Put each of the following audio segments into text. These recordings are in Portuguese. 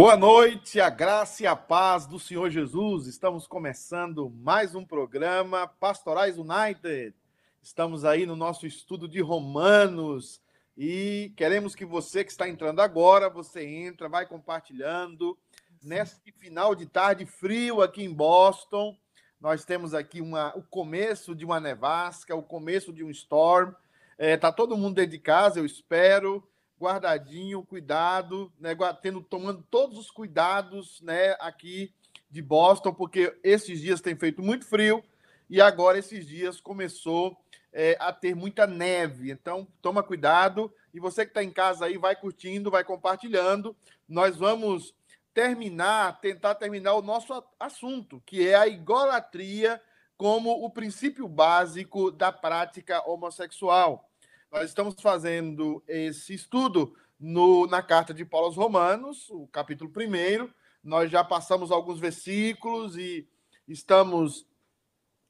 Boa noite, a graça e a paz do Senhor Jesus. Estamos começando mais um programa Pastorais United. Estamos aí no nosso estudo de Romanos e queremos que você que está entrando agora, você entra, vai compartilhando. Neste final de tarde frio aqui em Boston, nós temos aqui uma, o começo de uma nevasca, o começo de um storm. É, tá todo mundo dentro de casa, eu espero guardadinho, cuidado, né, tendo, tomando todos os cuidados né, aqui de Boston, porque esses dias tem feito muito frio e agora esses dias começou é, a ter muita neve. Então, toma cuidado. E você que está em casa aí, vai curtindo, vai compartilhando. Nós vamos terminar, tentar terminar o nosso assunto, que é a idolatria como o princípio básico da prática homossexual. Nós estamos fazendo esse estudo no, na carta de Paulo aos Romanos, o capítulo 1. Nós já passamos alguns versículos e estamos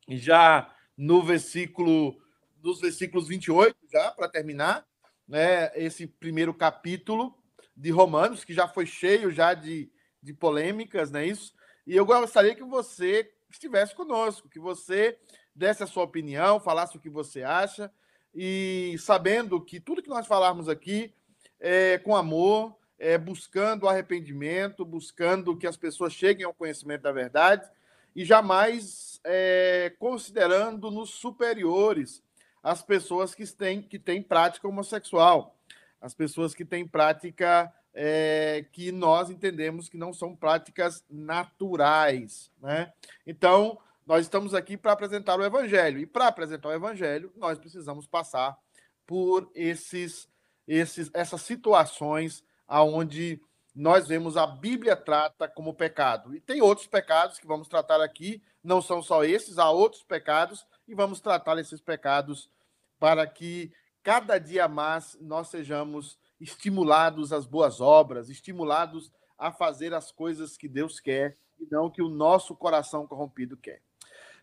já no versículo dos versículos 28, já para terminar, né, esse primeiro capítulo de Romanos, que já foi cheio já de, de polêmicas, não é isso? E eu gostaria que você estivesse conosco, que você desse a sua opinião, falasse o que você acha, e sabendo que tudo que nós falarmos aqui é com amor, é buscando arrependimento, buscando que as pessoas cheguem ao conhecimento da verdade e jamais é, considerando-nos superiores às pessoas que têm, que têm prática homossexual, as pessoas que têm prática é, que nós entendemos que não são práticas naturais. Né? Então, nós estamos aqui para apresentar o Evangelho. E para apresentar o Evangelho, nós precisamos passar por esses, esses, essas situações aonde nós vemos a Bíblia trata como pecado. E tem outros pecados que vamos tratar aqui, não são só esses, há outros pecados, e vamos tratar esses pecados para que cada dia mais nós sejamos estimulados às boas obras, estimulados a fazer as coisas que Deus quer e não que o nosso coração corrompido quer.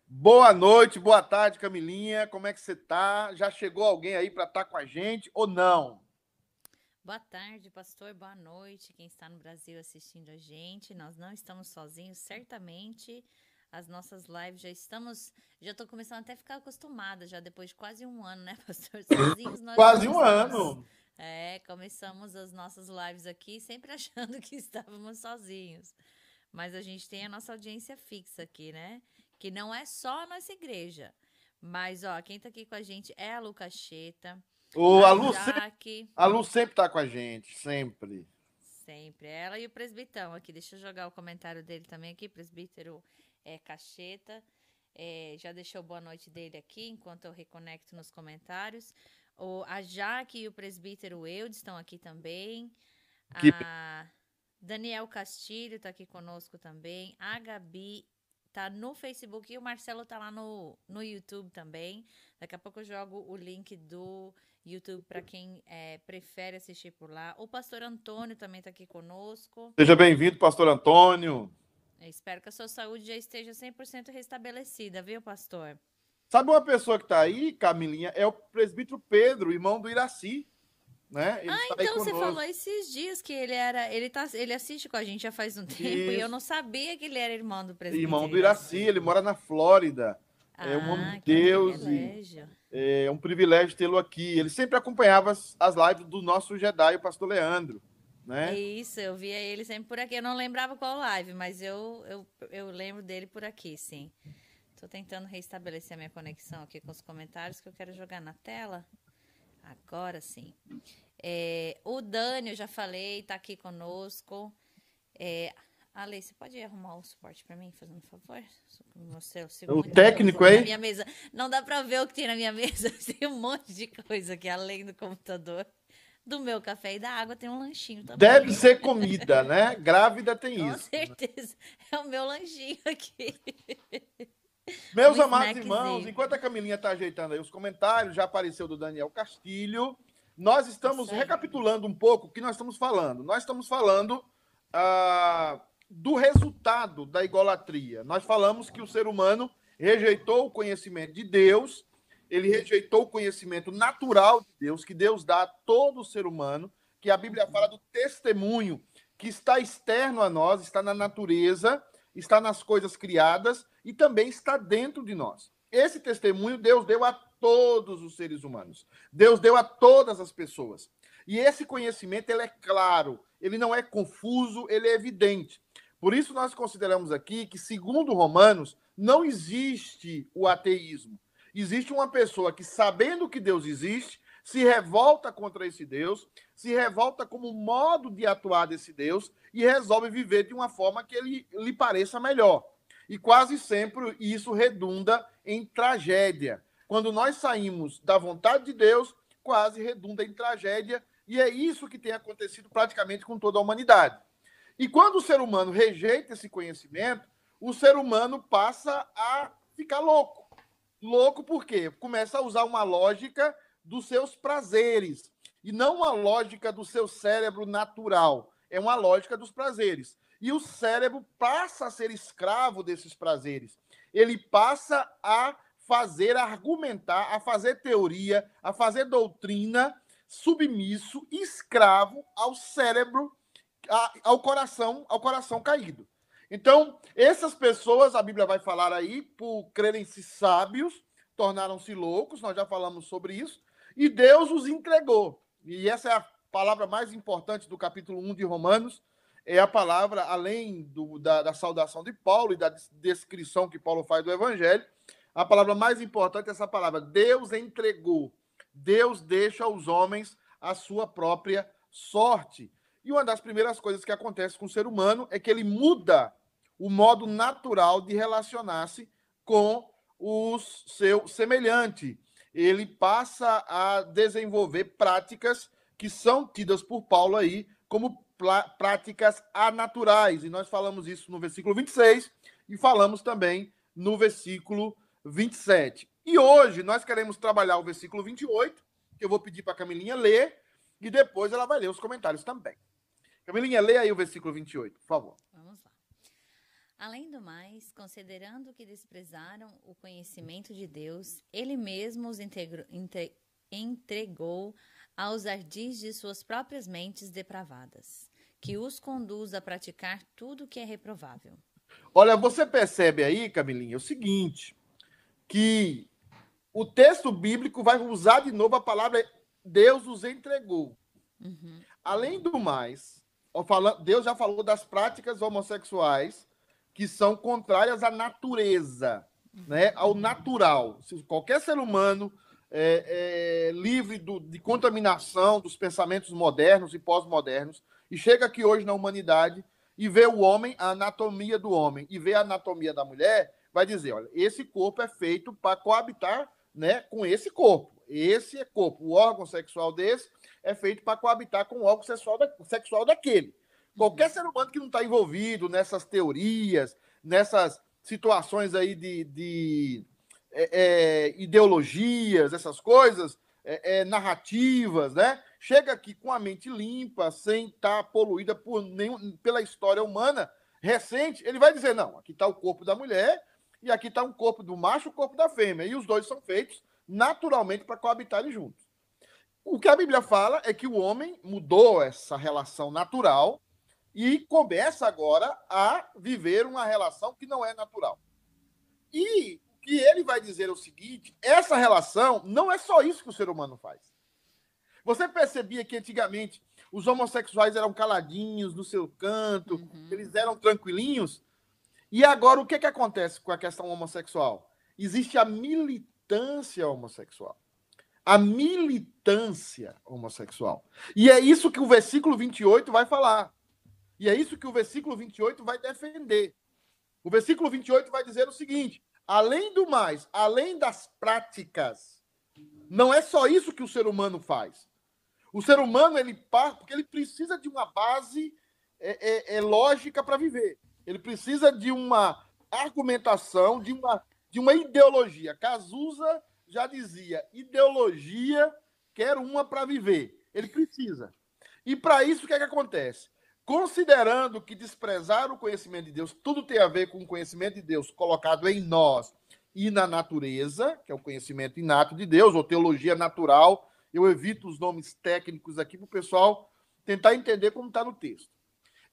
Boa noite, boa tarde, Camilinha. Como é que você tá? Já chegou alguém aí para estar tá com a gente ou não? Boa tarde, pastor. Boa noite. Quem está no Brasil assistindo a gente. Nós não estamos sozinhos, certamente. As nossas lives já estamos. Já estou começando até a ficar acostumada, já depois de quase um ano, né, pastor? Sozinhos nós Quase um ano. É, começamos as nossas lives aqui sempre achando que estávamos sozinhos. Mas a gente tem a nossa audiência fixa aqui, né? Que não é só a nossa igreja. Mas, ó, quem tá aqui com a gente é a Lucacheta. O, a, Lu sempre, a Lu sempre tá com a gente, sempre. Sempre. Ela e o presbitão aqui. Deixa eu jogar o comentário dele também aqui. Presbítero é, Cacheta. É, já deixou boa noite dele aqui, enquanto eu reconecto nos comentários. O, a Jaque e o presbítero Eudes estão aqui também. Que... A Daniel Castilho está aqui conosco também. A Gabi tá no Facebook e o Marcelo tá lá no, no YouTube também. Daqui a pouco eu jogo o link do YouTube para quem é, prefere assistir por lá. O pastor Antônio também está aqui conosco. Seja bem-vindo, pastor Antônio. Eu espero que a sua saúde já esteja 100% restabelecida, viu, pastor? Sabe uma pessoa que está aí, Camilinha? É o presbítero Pedro, irmão do Iraci. Né? Ele ah, então você falou esses dias que ele era. Ele, tá, ele assiste com a gente já faz um tempo Isso. e eu não sabia que ele era irmão do presidente. Irmão do Iraci, ele mora na Flórida. Ah, é um homem de Deus. Privilégio. E, é um privilégio tê-lo aqui. Ele sempre acompanhava as, as lives do nosso Jedi, o pastor Leandro. Né? Isso, eu via ele sempre por aqui. Eu não lembrava qual live, mas eu, eu, eu lembro dele por aqui, sim. Estou tentando restabelecer a minha conexão aqui com os comentários que eu quero jogar na tela. Agora sim. É, o Dani, eu já falei, está aqui conosco. É, Ale, você pode arrumar o suporte para mim, fazendo um favor? o, o técnico aí? Minha mesa. Não dá para ver o que tem na minha mesa. Tem um monte de coisa aqui, além do computador. Do meu café e da água tem um lanchinho também. Deve ser comida, né? Grávida tem Com isso. Com certeza. Né? É o meu lanchinho aqui. Meus um amados irmãos, enquanto a Camilinha está ajeitando aí os comentários, já apareceu do Daniel Castilho. Nós estamos recapitulando um pouco o que nós estamos falando. Nós estamos falando ah, do resultado da idolatria. Nós falamos que o ser humano rejeitou o conhecimento de Deus, ele rejeitou o conhecimento natural de Deus, que Deus dá a todo ser humano, que a Bíblia fala do testemunho que está externo a nós, está na natureza, está nas coisas criadas e também está dentro de nós. Esse testemunho Deus deu a todos os seres humanos. Deus deu a todas as pessoas. E esse conhecimento ele é claro, ele não é confuso, ele é evidente. Por isso nós consideramos aqui que, segundo Romanos, não existe o ateísmo. Existe uma pessoa que, sabendo que Deus existe, se revolta contra esse Deus, se revolta como modo de atuar desse Deus e resolve viver de uma forma que ele lhe pareça melhor. E quase sempre isso redunda em tragédia. Quando nós saímos da vontade de Deus, quase redunda em tragédia, e é isso que tem acontecido praticamente com toda a humanidade. E quando o ser humano rejeita esse conhecimento, o ser humano passa a ficar louco. Louco por quê? Começa a usar uma lógica dos seus prazeres e não uma lógica do seu cérebro natural. É uma lógica dos prazeres. E o cérebro passa a ser escravo desses prazeres. Ele passa a fazer, argumentar, a fazer teoria, a fazer doutrina, submisso, escravo ao cérebro, ao coração, ao coração caído. Então, essas pessoas, a Bíblia vai falar aí, por crerem-se sábios, tornaram-se loucos, nós já falamos sobre isso, e Deus os entregou. E essa é a palavra mais importante do capítulo 1 de Romanos, é a palavra, além do, da, da saudação de Paulo e da descrição que Paulo faz do Evangelho, a palavra mais importante é essa palavra: Deus entregou. Deus deixa aos homens a sua própria sorte. E uma das primeiras coisas que acontece com o ser humano é que ele muda o modo natural de relacionar-se com o seu semelhante ele passa a desenvolver práticas que são tidas por Paulo aí como práticas anaturais. E nós falamos isso no versículo 26 e falamos também no versículo 27. E hoje nós queremos trabalhar o versículo 28, que eu vou pedir para a Camilinha ler, e depois ela vai ler os comentários também. Camilinha, lê aí o versículo 28, por favor. Além do mais, considerando que desprezaram o conhecimento de Deus, ele mesmo os integrou, entre, entregou aos ardis de suas próprias mentes depravadas, que os conduz a praticar tudo que é reprovável. Olha, você percebe aí, Camilinha, o seguinte, que o texto bíblico vai usar de novo a palavra Deus os entregou. Uhum. Além do mais, Deus já falou das práticas homossexuais que são contrárias à natureza, né? ao natural. Se qualquer ser humano é, é livre do, de contaminação dos pensamentos modernos e pós-modernos e chega aqui hoje na humanidade e vê o homem, a anatomia do homem e vê a anatomia da mulher, vai dizer, olha, esse corpo é feito para coabitar, né, com esse corpo. Esse é corpo, o órgão sexual desse é feito para coabitar com o órgão sexual, da, sexual daquele. Qualquer ser humano que não está envolvido nessas teorias, nessas situações aí de, de é, é, ideologias, essas coisas, é, é narrativas, né? Chega aqui com a mente limpa, sem estar tá poluída por nenhum, pela história humana recente, ele vai dizer: não, aqui está o corpo da mulher e aqui está um corpo do macho e o corpo da fêmea. E os dois são feitos naturalmente para coabitarem juntos. O que a Bíblia fala é que o homem mudou essa relação natural e começa agora a viver uma relação que não é natural. E o que ele vai dizer é o seguinte: essa relação não é só isso que o ser humano faz. Você percebia que antigamente os homossexuais eram caladinhos no seu canto, uhum. eles eram tranquilinhos? E agora o que, que acontece com a questão homossexual? Existe a militância homossexual. A militância homossexual. E é isso que o versículo 28 vai falar. E é isso que o versículo 28 vai defender. O versículo 28 vai dizer o seguinte: além do mais, além das práticas, não é só isso que o ser humano faz. O ser humano, ele parte porque ele precisa de uma base é, é, é lógica para viver. Ele precisa de uma argumentação, de uma, de uma ideologia. Cazuza já dizia: ideologia quer uma para viver. Ele precisa. E para isso, o que, é que acontece? Considerando que desprezar o conhecimento de Deus, tudo tem a ver com o conhecimento de Deus colocado em nós e na natureza, que é o conhecimento inato de Deus, ou teologia natural. Eu evito os nomes técnicos aqui para o pessoal tentar entender como está no texto.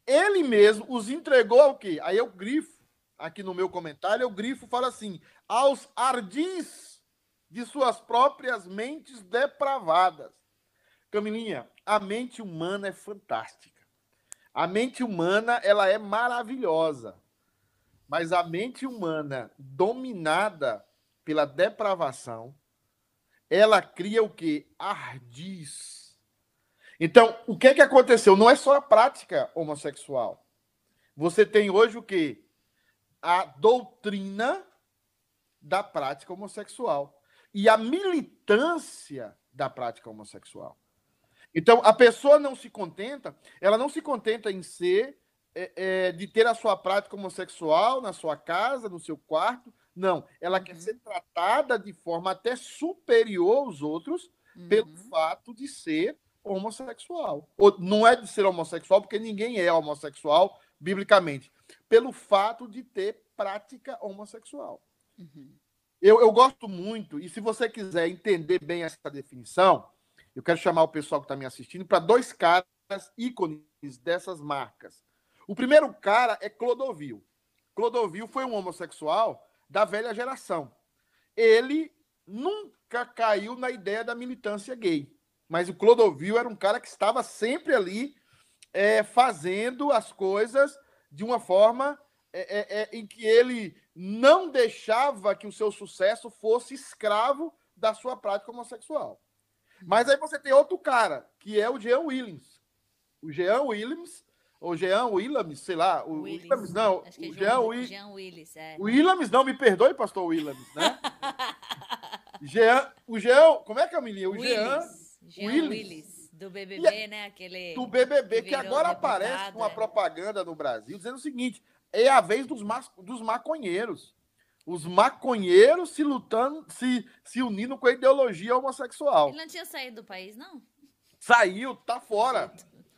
ele mesmo os entregou ao quê? Aí eu grifo, aqui no meu comentário, eu grifo, falo assim, aos ardis de suas próprias mentes depravadas. Camilinha, a mente humana é fantástica. A mente humana, ela é maravilhosa. Mas a mente humana dominada pela depravação, ela cria o que? Ardis. Então, o que é que aconteceu? Não é só a prática homossexual. Você tem hoje o que? A doutrina da prática homossexual e a militância da prática homossexual. Então, a pessoa não se contenta, ela não se contenta em ser, é, é, de ter a sua prática homossexual na sua casa, no seu quarto. Não, ela uhum. quer ser tratada de forma até superior aos outros uhum. pelo fato de ser homossexual. Ou, não é de ser homossexual, porque ninguém é homossexual, biblicamente, pelo fato de ter prática homossexual. Uhum. Eu, eu gosto muito, e se você quiser entender bem essa definição, eu quero chamar o pessoal que está me assistindo para dois caras ícones dessas marcas. O primeiro cara é Clodovil. Clodovil foi um homossexual da velha geração. Ele nunca caiu na ideia da militância gay. Mas o Clodovil era um cara que estava sempre ali é, fazendo as coisas de uma forma é, é, é em que ele não deixava que o seu sucesso fosse escravo da sua prática homossexual. Mas aí você tem outro cara, que é o Jean Williams. O Jean Williams, ou Jean Williams, sei lá, o Williams, Williams não, Acho que é o Jean, Jean, Jean Williams, é. O Williams, não, me perdoe, pastor Williams, né? Jean, o Jean, como é que é a menina? O Willis, Jean, Jean Willis. Willis. Do BBB, é, né? Aquele do BBB, que, que agora aparece uma é. propaganda no Brasil dizendo o seguinte: é a vez dos, dos maconheiros os maconheiros se lutando, se, se unindo com a ideologia homossexual. Ele não tinha saído do país, não? Saiu, tá fora.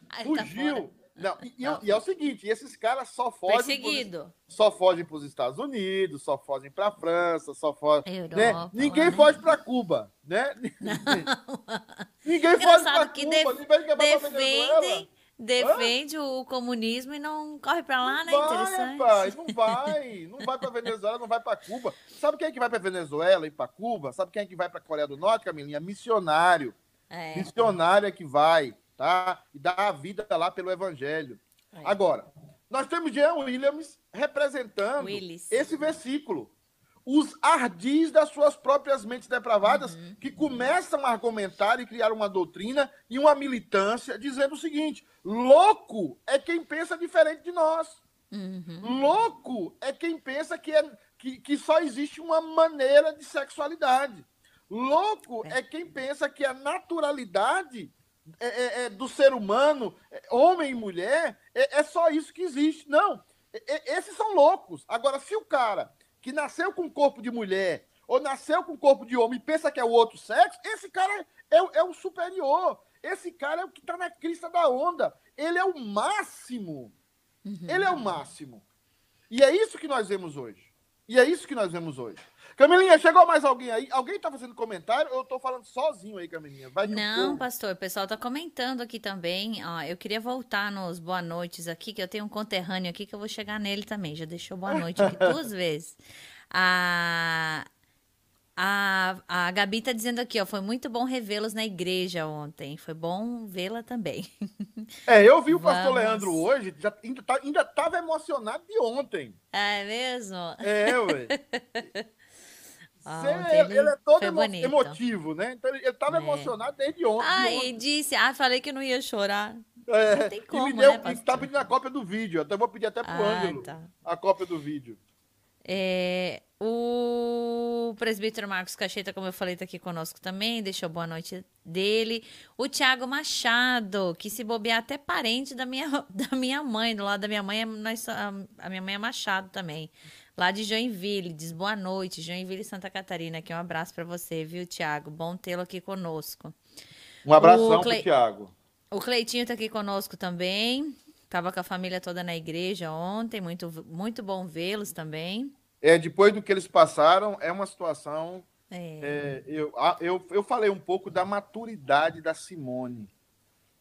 Ah, Fugiu. Tá fora. Não, e, e, é o seguinte, esses caras só fogem. Pros, só fogem para os Estados Unidos, só fogem para a França, só fogem, Europa, né? Ninguém né? foge para Cuba, né? Não. Ninguém foge para Cuba, ninguém defendem defende Hã? o comunismo e não corre para lá, né? Vai, Interessante. Pai, não vai, não vai para Venezuela, não vai para Cuba. Sabe quem é que vai para Venezuela e para Cuba? Sabe quem é que vai para Coreia do Norte, Camilinha? Missionário. É. Missionário é que vai, tá? E dá a vida lá pelo evangelho. É. Agora, nós temos Jean Williams representando Willis. esse versículo os ardis das suas próprias mentes depravadas, uhum. que começam a argumentar e criar uma doutrina e uma militância dizendo o seguinte: louco é quem pensa diferente de nós. Uhum. Louco é quem pensa que, é, que, que só existe uma maneira de sexualidade. Louco é, é quem pensa que a naturalidade é, é, é do ser humano, é, homem e mulher, é, só isso que existe. Não. esses são loucos. Agora, se o cara que nasceu com corpo de mulher ou nasceu com corpo de homem e pensa que é o outro sexo, esse cara é, é, é o superior. Esse cara é o que está na crista da onda. Ele é o máximo. Uhum. Ele é o máximo. E é isso que nós vemos hoje. E é isso que nós vemos hoje. Camilinha, chegou mais alguém aí? Alguém está fazendo comentário ou eu estou falando sozinho aí, Camilinha? Vai Não, pastor, o pessoal está comentando aqui também. Ó, eu queria voltar nos boa noites aqui, que eu tenho um conterrâneo aqui que eu vou chegar nele também. Já deixou boa noite aqui duas vezes. A, a, a Gabi tá dizendo aqui, ó, foi muito bom revê-los na igreja ontem. Foi bom vê-la também. É, eu vi o Vamos. pastor Leandro hoje, já, ainda, tá, ainda tava emocionado de ontem. É mesmo? É, ué. Ah, ele, ele, é todo emo emotivo, né? Então ele estava é. emocionado desde ontem. Ah, e disse, ah, falei que não ia chorar. É, não tem como, e me deu, né, tá pedindo a cópia do vídeo. Até vou pedir até pro ah, Ângelo tá. a cópia do vídeo. É, o presbítero Marcos Cacheta, como eu falei, está aqui conosco também, deixou boa noite dele. O Tiago Machado, que se bobear até parente da minha, da minha mãe, do lado da minha mãe, nós, a minha mãe é Machado também lá de Joinville. Diz boa noite, Joinville, Santa Catarina. Aqui um abraço para você, viu, Tiago? Bom tê-lo aqui conosco. Um abração Cle... pro Tiago. O Cleitinho está aqui conosco também. Tava com a família toda na igreja ontem. Muito, muito bom vê-los também. É, depois do que eles passaram, é uma situação. É. É, eu, eu, eu falei um pouco da maturidade da Simone.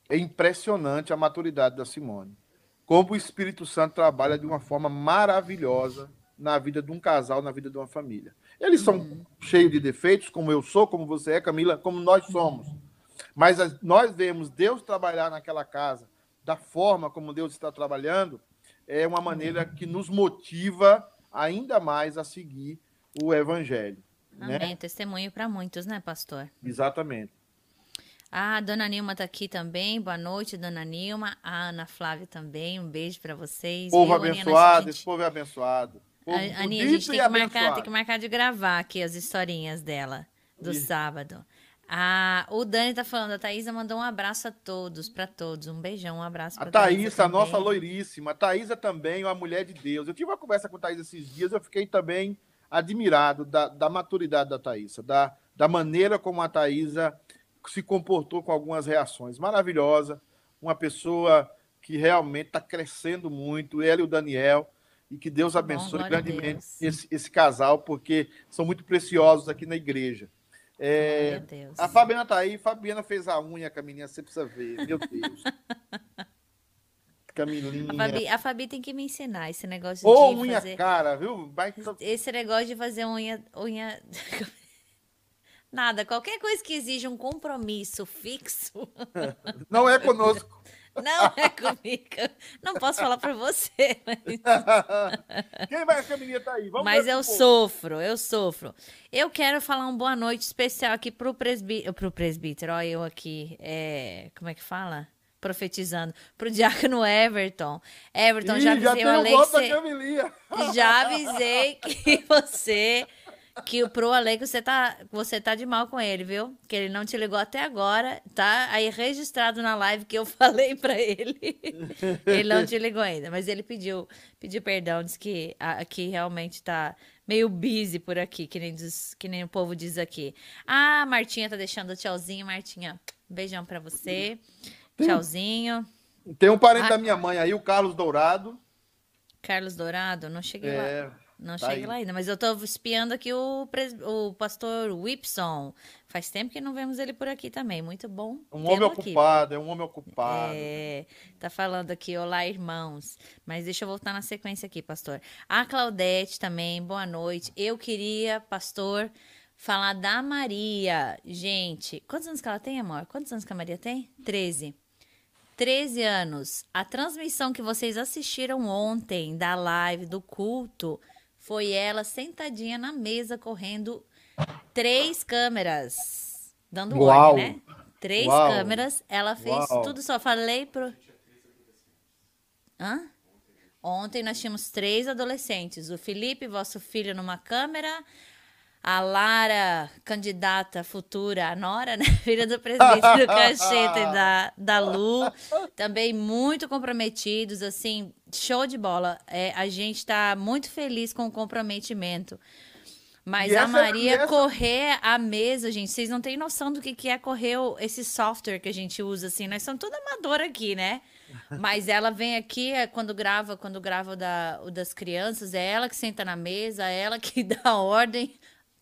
É impressionante a maturidade da Simone. como o Espírito Santo trabalha de uma forma maravilhosa na vida de um casal, na vida de uma família. Eles são uhum. cheios de defeitos, como eu sou, como você é, Camila, como nós somos. Mas nós vemos Deus trabalhar naquela casa da forma como Deus está trabalhando, é uma maneira que nos motiva ainda mais a seguir o evangelho. Né? Amém. Né? Testemunho para muitos, né, pastor? Exatamente. Ah, a dona Nilma está aqui também. Boa noite, dona Nilma. A Ana Flávia também. Um beijo para vocês. Povo Eu, abençoado, Aninha, esse povo é abençoado. Povo a, Aninha, a gente tem que, marcar, tem que marcar de gravar aqui as historinhas dela do Isso. sábado. Ah, o Dani tá falando, a Thaisa mandou um abraço a todos, para todos. Um beijão, um abraço pra A Thaisa, a nossa loiríssima. A Thaisa também, uma mulher de Deus. Eu tive uma conversa com a Thaisa esses dias, eu fiquei também admirado da, da maturidade da Thaisa, da, da maneira como a Thaisa se comportou com algumas reações. Maravilhosa, uma pessoa que realmente está crescendo muito, ela e o Daniel, e que Deus abençoe Bom, grandemente Deus. Esse, esse casal, porque são muito preciosos aqui na igreja. É, a Fabiana tá aí, Fabiana fez a unha com a menina, você precisa ver, meu Deus. Camilinha. A Fabi, a Fabi tem que me ensinar esse negócio Ou de unha fazer... cara, viu? Vai... Esse negócio de fazer unha... unha... Nada, qualquer coisa que exija um compromisso fixo. Não é conosco. Não é comigo. Não posso falar para você. Mas... Quem vai? A menina tá aí. Vamos mas eu sofro, eu sofro. Eu quero falar uma boa noite especial aqui pro, presbí... pro presbítero. Olha eu aqui. É... Como é que fala? profetizando pro diácono Everton. Everton, Ih, já avisei já o Alex. Já avisei que você que pro Ale que você tá, você tá de mal com ele, viu? Que ele não te ligou até agora, tá aí registrado na live que eu falei para ele. ele não te ligou ainda, mas ele pediu, pediu perdão, disse que aqui realmente tá meio busy por aqui, que nem, diz, que nem o povo diz aqui. Ah, Martinha tá deixando tchauzinho, Martinha. Beijão para você. Tem, tchauzinho. Tem um parente ah, da minha mãe aí, o Carlos Dourado. Carlos Dourado, não cheguei é... lá. Não tá cheguei lá ainda, mas eu tô espiando aqui o, pres... o pastor Whipson. Faz tempo que não vemos ele por aqui também. Muito bom. Um homem aqui. ocupado, é um homem ocupado. É, tá falando aqui, olá, irmãos. Mas deixa eu voltar na sequência aqui, pastor. A Claudete também, boa noite. Eu queria, pastor, falar da Maria. Gente, quantos anos que ela tem, amor? Quantos anos que a Maria tem? 13. 13 anos. A transmissão que vocês assistiram ontem da live do culto foi ela sentadinha na mesa, correndo três câmeras. Dando Uau. né? Três Uau. câmeras. Ela fez Uau. tudo só. Falei pro. Hã? Ontem nós tínhamos três adolescentes. O Felipe, vosso filho, numa câmera a Lara, candidata futura, a Nora, né? Filha do presidente do Cacheta e da, da Lu, também muito comprometidos, assim, show de bola. É, a gente está muito feliz com o comprometimento. Mas e a Maria essa... correr a mesa, gente, vocês não têm noção do que, que é correr esse software que a gente usa, assim. Nós somos toda amadora aqui, né? Mas ela vem aqui, é, quando grava, quando grava o, da, o das crianças, é ela que senta na mesa, é ela que dá ordem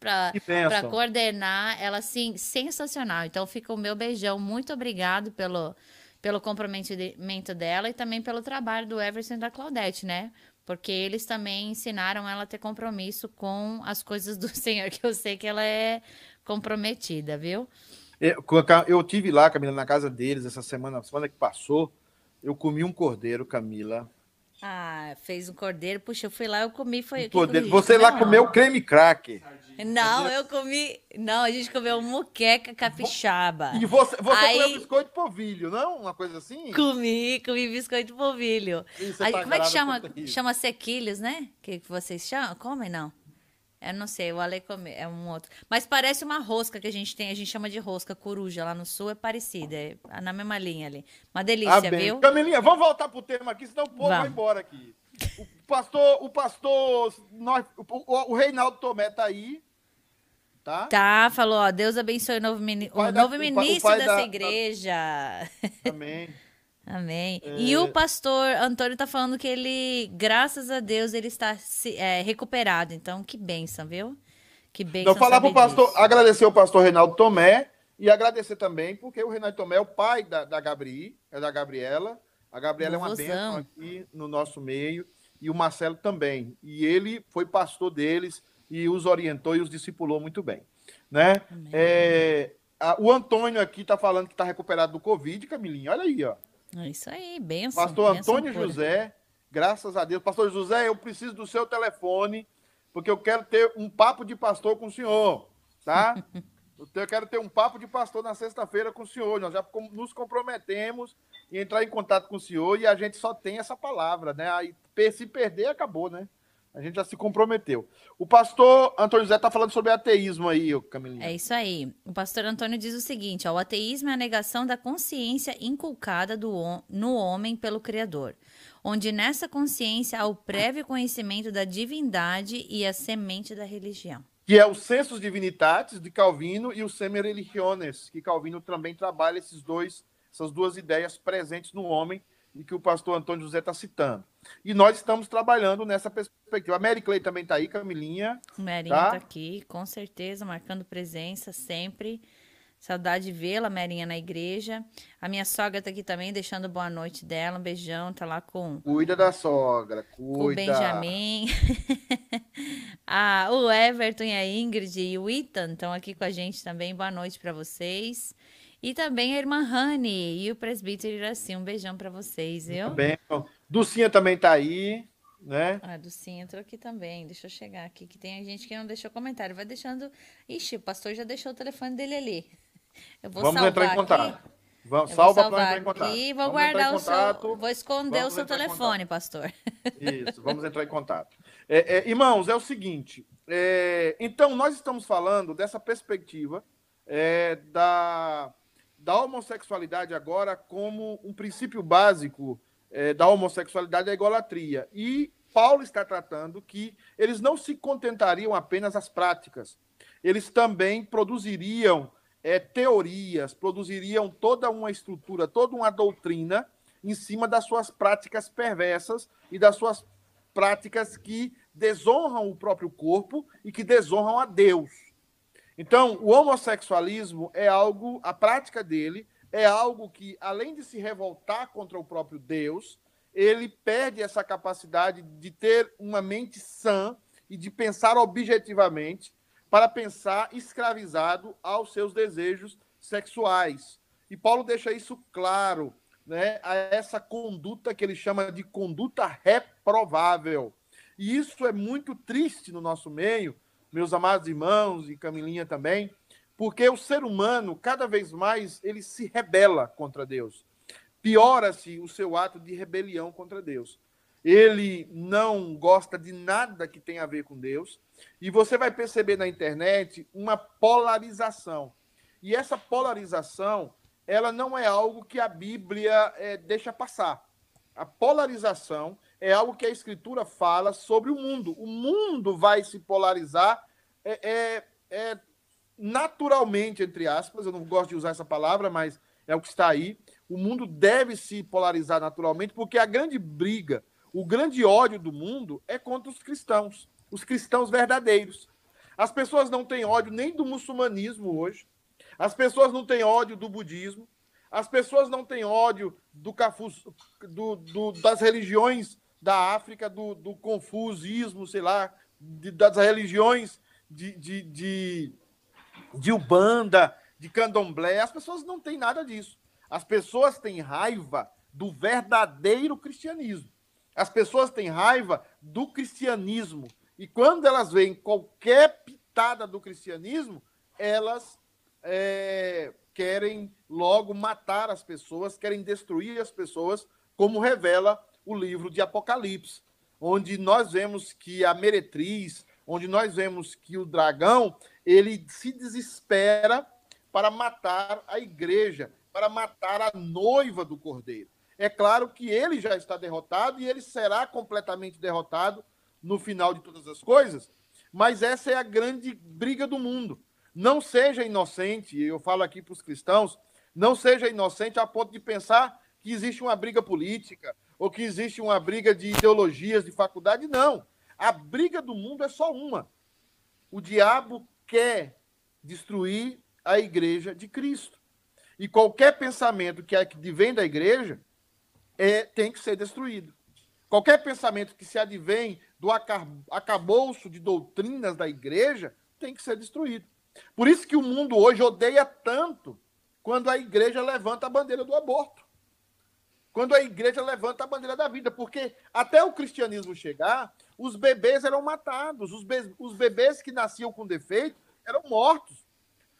para coordenar. Ela, assim, sensacional. Então, fica o meu beijão. Muito obrigado pelo, pelo comprometimento dela e também pelo trabalho do Everson e da Claudete, né? Porque eles também ensinaram ela a ter compromisso com as coisas do Senhor, que eu sei que ela é comprometida, viu? Eu, eu tive lá, Camila, na casa deles essa semana, semana que passou. Eu comi um cordeiro, Camila. Ah, fez um cordeiro. Puxa, eu fui lá, eu comi. Foi, um cordeiro. Você lá comeu creme cracker. Não, eu comi. Não, a gente comeu muqueca capixaba. E você, você Aí... comeu biscoito polvilho, não? Uma coisa assim? Comi, comi biscoito polvilho. Aí, tá como é que chama? Chama sequilhos, né? Que, que vocês chamam? Comem, não? Eu não sei, o Ale come, é um outro. Mas parece uma rosca que a gente tem, a gente chama de rosca coruja lá no sul, é parecida, é na mesma linha ali. Uma delícia, ah, viu? Camilinha, vamos voltar pro tema aqui, senão o povo vamos. vai embora aqui. O pastor, o pastor, nós, o, o Reinaldo Tomé tá aí, tá? Tá, falou, ó, Deus abençoe o novo, mini, o, o da, novo ministro o dessa da, igreja. Amém. Amém. É... E o pastor Antônio tá falando que ele, graças a Deus, ele está é, recuperado. Então, que bênção, viu? Que bênção. Então, falar pro pastor, disso. agradecer o pastor Reinaldo Tomé e agradecer também, porque o Reinaldo Tomé é o pai da, da Gabriel, é da Gabriela, A Gabriela é uma bênção aqui no nosso meio e o Marcelo também. E ele foi pastor deles e os orientou e os discipulou muito bem. Né? É, a, o Antônio aqui está falando que está recuperado do Covid, Camilinha. Olha aí, ó. É isso aí, benção. Pastor benção Antônio pura. José, graças a Deus. Pastor José, eu preciso do seu telefone, porque eu quero ter um papo de pastor com o senhor, tá? eu quero ter um papo de pastor na sexta-feira com o senhor. Nós já nos comprometemos em entrar em contato com o senhor e a gente só tem essa palavra, né? Aí, se perder, acabou, né? A gente já se comprometeu. O pastor Antônio José está falando sobre ateísmo aí, Camilinha. É isso aí. O pastor Antônio diz o seguinte: ó, o ateísmo é a negação da consciência inculcada do, no homem pelo Criador, onde nessa consciência há o prévio conhecimento da divindade e a semente da religião. Que é o Sensus Divinitatis de Calvino e o Semer Religiones, que Calvino também trabalha esses dois, essas duas ideias presentes no homem e que o pastor Antônio José está citando. E nós estamos trabalhando nessa perspectiva. A Mary Clay também está aí, Camilinha. Merinha está tá aqui, com certeza, marcando presença sempre. Saudade de vê-la, Merinha, na igreja. A minha sogra está aqui também, deixando boa noite dela. Um beijão, tá lá com. Cuida da sogra, cuida. Com o Benjamin. ah, o Everton e a Ingrid e o Ethan estão aqui com a gente também. Boa noite para vocês. E também a irmã Rani e o presbítero Iraci. Um beijão para vocês, viu? Bem, Dulcinha também tá aí, né? Ah, Dulcinha entrou aqui também. Deixa eu chegar aqui, que tem gente que não deixou comentário. Vai deixando. Ixi, o pastor já deixou o telefone dele ali. Eu vou Vamos entrar em contato. Aqui. Vamos, salva para entrar em contato. Aqui, vou vamos guardar o seu. Vou esconder o seu telefone, pastor. Isso, vamos entrar em contato. É, é, irmãos, é o seguinte. É, então, nós estamos falando dessa perspectiva é, da da homossexualidade agora como um princípio básico é, da homossexualidade é a idolatria. E Paulo está tratando que eles não se contentariam apenas as práticas, eles também produziriam é, teorias, produziriam toda uma estrutura, toda uma doutrina em cima das suas práticas perversas e das suas práticas que desonram o próprio corpo e que desonram a Deus. Então, o homossexualismo é algo, a prática dele é algo que, além de se revoltar contra o próprio Deus, ele perde essa capacidade de ter uma mente sã e de pensar objetivamente para pensar escravizado aos seus desejos sexuais. E Paulo deixa isso claro, né, a essa conduta que ele chama de conduta reprovável. E isso é muito triste no nosso meio, meus amados irmãos e Camilinha também, porque o ser humano, cada vez mais, ele se rebela contra Deus. Piora-se o seu ato de rebelião contra Deus. Ele não gosta de nada que tenha a ver com Deus. E você vai perceber na internet uma polarização. E essa polarização, ela não é algo que a Bíblia é, deixa passar. A polarização é algo que a Escritura fala sobre o mundo. O mundo vai se polarizar é, é, é, naturalmente, entre aspas, eu não gosto de usar essa palavra, mas é o que está aí. O mundo deve se polarizar naturalmente, porque a grande briga, o grande ódio do mundo é contra os cristãos, os cristãos verdadeiros. As pessoas não têm ódio nem do muçulmanismo hoje, as pessoas não têm ódio do budismo, as pessoas não têm ódio do, Cafuz, do, do das religiões da África, do, do confusismo, sei lá, de, das religiões de, de, de, de Ubanda, de Candomblé. As pessoas não têm nada disso. As pessoas têm raiva do verdadeiro cristianismo. As pessoas têm raiva do cristianismo. E quando elas veem qualquer pitada do cristianismo, elas é, querem logo matar as pessoas, querem destruir as pessoas, como revela o livro de Apocalipse, onde nós vemos que a meretriz, onde nós vemos que o dragão, ele se desespera para matar a igreja, para matar a noiva do cordeiro. É claro que ele já está derrotado e ele será completamente derrotado no final de todas as coisas, mas essa é a grande briga do mundo. Não seja inocente, eu falo aqui para os cristãos, não seja inocente a ponto de pensar que existe uma briga política, ou que existe uma briga de ideologias de faculdade. Não. A briga do mundo é só uma. O diabo quer destruir a igreja de Cristo. E qualquer pensamento que é que vem da igreja é, tem que ser destruído. Qualquer pensamento que se advém do acabouço de doutrinas da igreja tem que ser destruído. Por isso que o mundo hoje odeia tanto quando a igreja levanta a bandeira do aborto. Quando a igreja levanta a bandeira da vida, porque até o cristianismo chegar, os bebês eram matados, os, be os bebês que nasciam com defeito eram mortos.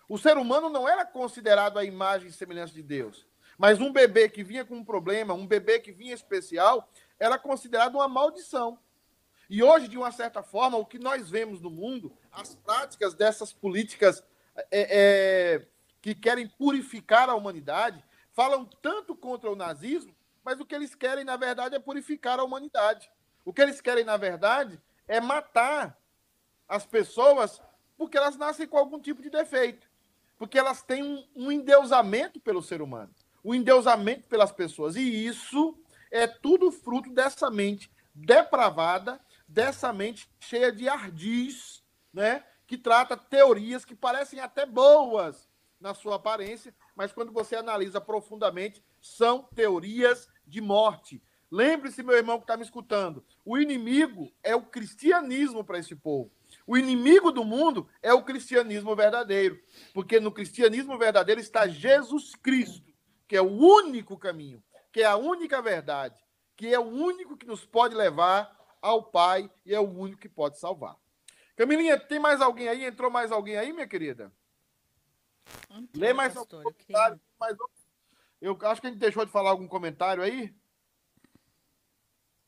O ser humano não era considerado a imagem e semelhança de Deus. Mas um bebê que vinha com um problema, um bebê que vinha especial, era considerado uma maldição. E hoje, de uma certa forma, o que nós vemos no mundo, as práticas dessas políticas é, é, que querem purificar a humanidade, falam tanto contra o nazismo, mas o que eles querem, na verdade, é purificar a humanidade. O que eles querem, na verdade, é matar as pessoas porque elas nascem com algum tipo de defeito. Porque elas têm um, um endeusamento pelo ser humano, um endeusamento pelas pessoas. E isso é tudo fruto dessa mente depravada, dessa mente cheia de ardis, né? que trata teorias que parecem até boas na sua aparência, mas quando você analisa profundamente, são teorias de morte. Lembre-se, meu irmão que está me escutando, o inimigo é o cristianismo para esse povo. O inimigo do mundo é o cristianismo verdadeiro, porque no cristianismo verdadeiro está Jesus Cristo, que é o único caminho, que é a única verdade, que é o único que nos pode levar ao Pai e é o único que pode salvar. Camilinha, tem mais alguém aí? Entrou mais alguém aí, minha querida? Entrou, Lê mais pastor, algum comentário. Mais... eu acho que a gente deixou de falar algum comentário aí.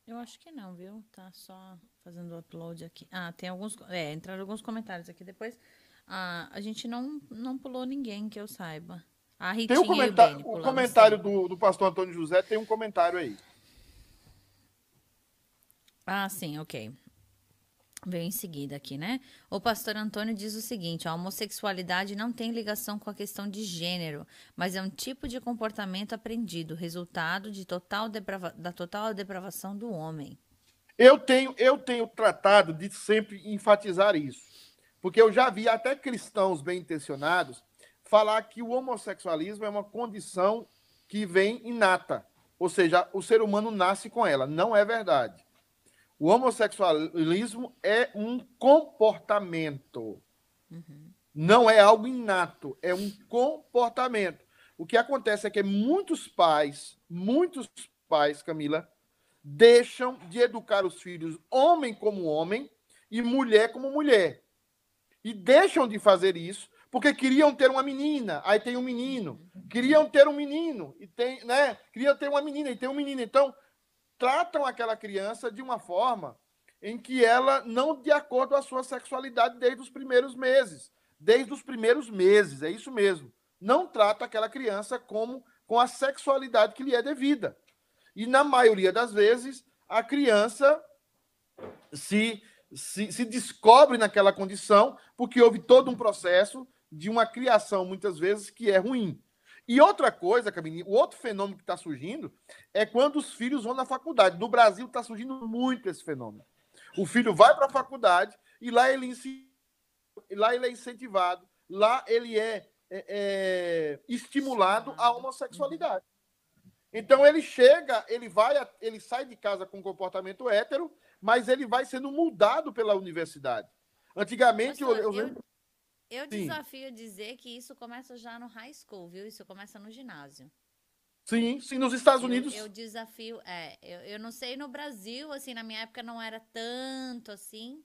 Eu acho que não, viu? Tá só fazendo o upload aqui. Ah, tem alguns. É, entraram alguns comentários aqui depois. Ah, a gente não, não pulou ninguém que eu saiba. A Ritinha tem um comentário, o, o comentário do, do pastor Antônio José tem um comentário aí. Ah, sim, ok. Veio em seguida aqui, né? O pastor Antônio diz o seguinte: a homossexualidade não tem ligação com a questão de gênero, mas é um tipo de comportamento aprendido, resultado de total deprava da total depravação do homem. Eu tenho, eu tenho tratado de sempre enfatizar isso, porque eu já vi até cristãos bem intencionados falar que o homossexualismo é uma condição que vem inata, ou seja, o ser humano nasce com ela. Não é verdade. O homossexualismo é um comportamento. Uhum. Não é algo inato, é um comportamento. O que acontece é que muitos pais, muitos pais, Camila, deixam de educar os filhos homem como homem e mulher como mulher. E deixam de fazer isso porque queriam ter uma menina, aí tem um menino. Queriam ter um menino e tem, né? Queriam ter uma menina e tem um menino. Então, tratam aquela criança de uma forma em que ela não de acordo com a sua sexualidade desde os primeiros meses. Desde os primeiros meses, é isso mesmo. Não trata aquela criança como com a sexualidade que lhe é devida. E na maioria das vezes, a criança se, se, se descobre naquela condição porque houve todo um processo de uma criação, muitas vezes, que é ruim. E outra coisa, Camille, o outro fenômeno que está surgindo é quando os filhos vão na faculdade. No Brasil está surgindo muito esse fenômeno. O filho vai para a faculdade e lá ele, lá ele é incentivado, lá ele é, é, é estimulado à homossexualidade. Então ele chega, ele vai, ele sai de casa com comportamento hétero, mas ele vai sendo mudado pela universidade. Antigamente, eu, eu, lembro... Eu Sim. desafio dizer que isso começa já no high school, viu? Isso começa no ginásio. Sim, sim, nos Estados Unidos. Eu, eu desafio, é, eu, eu não sei no Brasil, assim, na minha época não era tanto assim,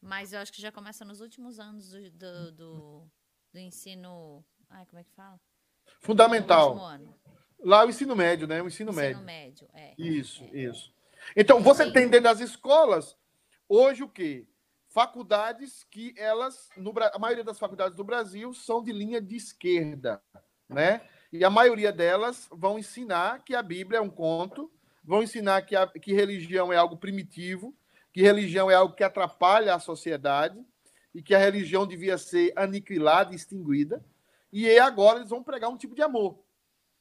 mas eu acho que já começa nos últimos anos do, do, do, do ensino. Ai, como é que fala? Fundamental. Lá o ensino médio, né? O ensino, ensino médio. médio, é. Isso, é. isso. Então, você tem dentro das escolas, hoje o quê? Faculdades que elas, no, a maioria das faculdades do Brasil são de linha de esquerda, né? E a maioria delas vão ensinar que a Bíblia é um conto, vão ensinar que, a, que religião é algo primitivo, que religião é algo que atrapalha a sociedade e que a religião devia ser aniquilada, extinguida. E agora eles vão pregar um tipo de amor.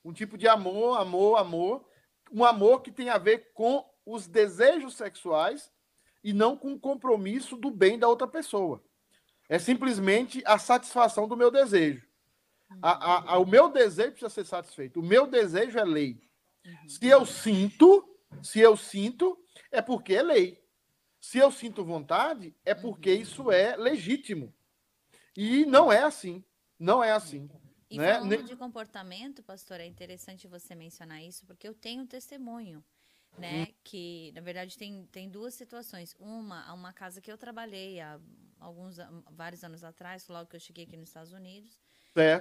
Um tipo de amor, amor, amor. Um amor que tem a ver com os desejos sexuais e não com o compromisso do bem da outra pessoa. É simplesmente a satisfação do meu desejo. A, a, a, o meu desejo precisa ser satisfeito. O meu desejo é lei. Uhum. Se eu sinto, se eu sinto, é porque é lei. Se eu sinto vontade, é porque uhum. isso é legítimo. E não é assim. Não é assim. E né? falando de comportamento, pastor, é interessante você mencionar isso, porque eu tenho um testemunho, né? Hum. Que, na verdade, tem, tem duas situações. Uma, uma casa que eu trabalhei há alguns, vários anos atrás, logo que eu cheguei aqui nos Estados Unidos.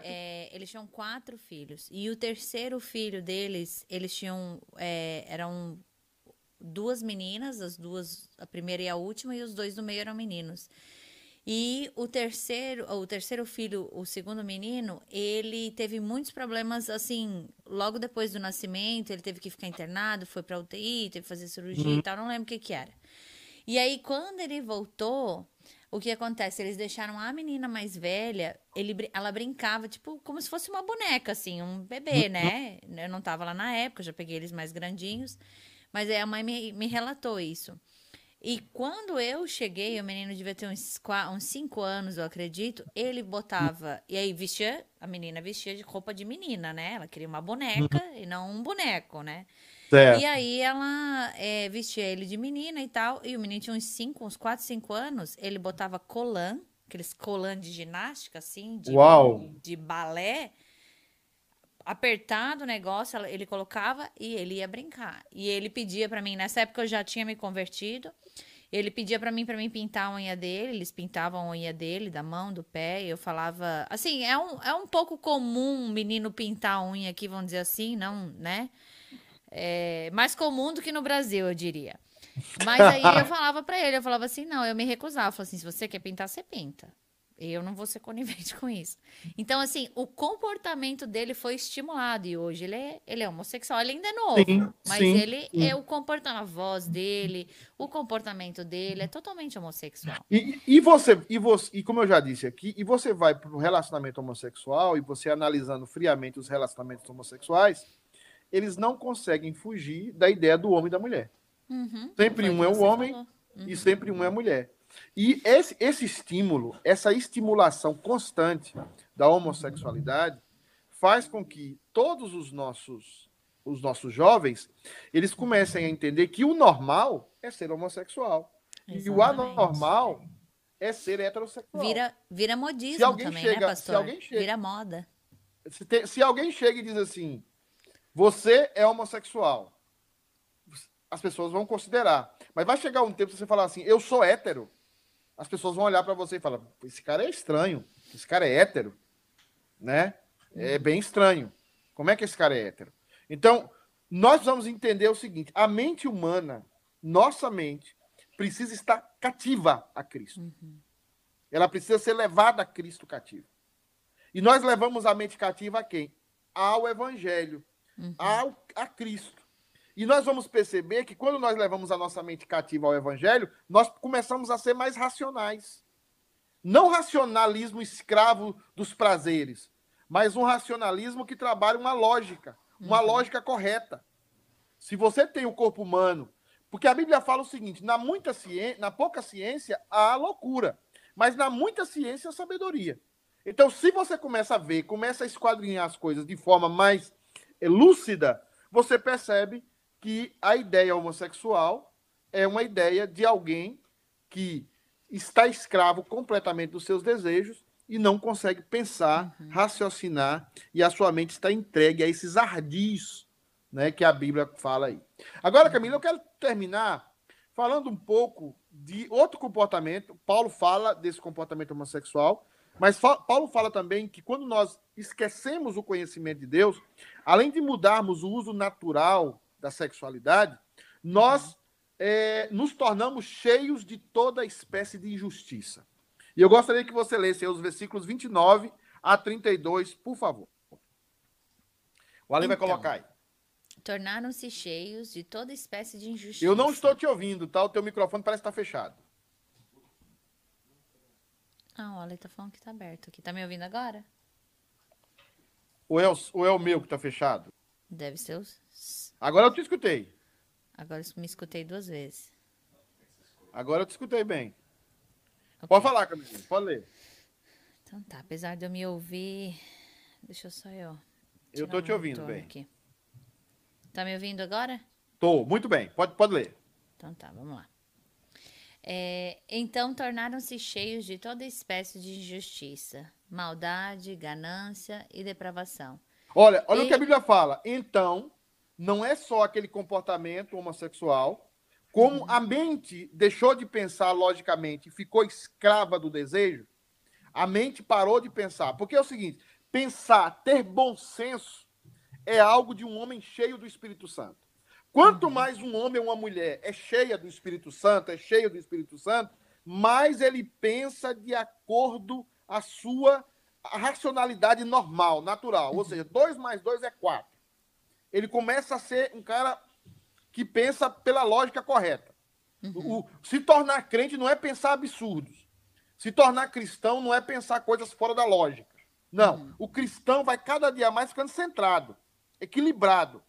É, eles tinham quatro filhos. E o terceiro filho deles, eles tinham. É, eram duas meninas, as duas, a primeira e a última, e os dois do meio eram meninos. E o terceiro, o terceiro filho, o segundo menino, ele teve muitos problemas, assim, logo depois do nascimento, ele teve que ficar internado, foi pra UTI, teve que fazer cirurgia uhum. e tal, não lembro o que que era. E aí, quando ele voltou, o que acontece? Eles deixaram a menina mais velha, ele, ela brincava, tipo, como se fosse uma boneca, assim, um bebê, uhum. né? Eu não tava lá na época, já peguei eles mais grandinhos, mas aí a mãe me, me relatou isso. E quando eu cheguei, o menino devia ter uns, uns cinco anos, eu acredito. Ele botava. E aí vestia. A menina vestia de roupa de menina, né? Ela queria uma boneca uhum. e não um boneco, né? Certo. E aí ela é, vestia ele de menina e tal. E o menino tinha uns cinco, uns quatro, cinco anos. Ele botava colã, aqueles colã de ginástica, assim, de, Uau. de balé apertado o negócio, ele colocava e ele ia brincar. E ele pedia para mim, nessa época eu já tinha me convertido. Ele pedia para mim para mim pintar a unha dele, eles pintavam a unha dele, da mão, do pé, e eu falava, assim, é um, é um pouco comum um menino pintar a unha aqui, vamos dizer assim, não, né? É mais comum do que no Brasil, eu diria. Mas aí eu falava para ele, eu falava assim, não, eu me recusava, eu falava assim, se você quer pintar, você pinta. Eu não vou ser conivente com isso. Então, assim, o comportamento dele foi estimulado. E hoje ele é, ele é homossexual. Ele ainda é novo. Sim, mas sim, ele sim. é o comportamento, a voz dele, o comportamento dele é totalmente homossexual. E, e, você, e você, e como eu já disse aqui, e você vai para o relacionamento homossexual, e você analisando friamente os relacionamentos homossexuais, eles não conseguem fugir da ideia do homem e da mulher. Uhum, sempre um é o homem uhum. e sempre um é a mulher. E esse, esse estímulo, essa estimulação constante da homossexualidade faz com que todos os nossos os nossos jovens, eles comecem a entender que o normal é ser homossexual. Exatamente. E o anormal é ser heterossexual. Vira, vira modismo se alguém também, né, chega, né, pastor? Se alguém chega, vira moda. Se, te, se alguém chega e diz assim, você é homossexual, as pessoas vão considerar. Mas vai chegar um tempo que você falar assim, eu sou hétero as pessoas vão olhar para você e falar: esse cara é estranho, esse cara é hétero, né? É bem estranho. Como é que esse cara é hétero? Então, nós vamos entender o seguinte: a mente humana, nossa mente, precisa estar cativa a Cristo. Uhum. Ela precisa ser levada a Cristo cativo. E nós levamos a mente cativa a quem? Ao Evangelho, uhum. ao, a Cristo. E nós vamos perceber que quando nós levamos a nossa mente cativa ao evangelho, nós começamos a ser mais racionais. Não racionalismo escravo dos prazeres, mas um racionalismo que trabalha uma lógica, uma uhum. lógica correta. Se você tem o corpo humano, porque a Bíblia fala o seguinte: na muita ciência, na pouca ciência há loucura, mas na muita ciência há sabedoria. Então, se você começa a ver, começa a esquadrinhar as coisas de forma mais lúcida, você percebe que a ideia homossexual é uma ideia de alguém que está escravo completamente dos seus desejos e não consegue pensar, uhum. raciocinar e a sua mente está entregue a esses ardis, né, que a Bíblia fala aí. Agora, Camila, eu quero terminar falando um pouco de outro comportamento. Paulo fala desse comportamento homossexual, mas Paulo fala também que quando nós esquecemos o conhecimento de Deus, além de mudarmos o uso natural da sexualidade, nós é, nos tornamos cheios de toda espécie de injustiça. E eu gostaria que você lesse os versículos 29 a 32, por favor. O Ale então, vai colocar aí. Tornaram-se cheios de toda espécie de injustiça. Eu não estou te ouvindo, tá? O teu microfone parece estar fechado. Ah, o Ale está falando que está aberto aqui. Tá me ouvindo agora? Ou é o, ou é o meu que está fechado? Deve ser os Agora eu te escutei. Agora eu me escutei duas vezes. Agora eu te escutei bem. Okay. Pode falar, Camilinha, pode ler. Então tá, apesar de eu me ouvir. Deixa eu só eu. Eu tô te ouvindo bem. Aqui. Tá me ouvindo agora? Tô, muito bem. Pode, pode ler. Então tá, vamos lá. É, então tornaram-se cheios de toda espécie de injustiça, maldade, ganância e depravação. Olha, olha E- o que a Bíblia fala. Então, não é só aquele comportamento homossexual, como Uhum. a mente deixou de pensar logicamente e ficou escrava do desejo, a mente parou de pensar. Porque é o seguinte: pensar, ter bom senso, é algo de um homem cheio do Espírito Santo. Quanto mais um homem ou uma mulher é cheia do Espírito Santo, é cheio do Espírito Santo, mais ele pensa de acordo à sua racionalidade normal, natural. Ou seja, 2 mais 2 é 4. Ele começa a ser um cara que pensa pela lógica correta. O- o- se tornar crente não é pensar absurdos. Se tornar cristão não é pensar coisas fora da lógica. Não. O cristão vai cada dia mais ficando centrado, equilibrado.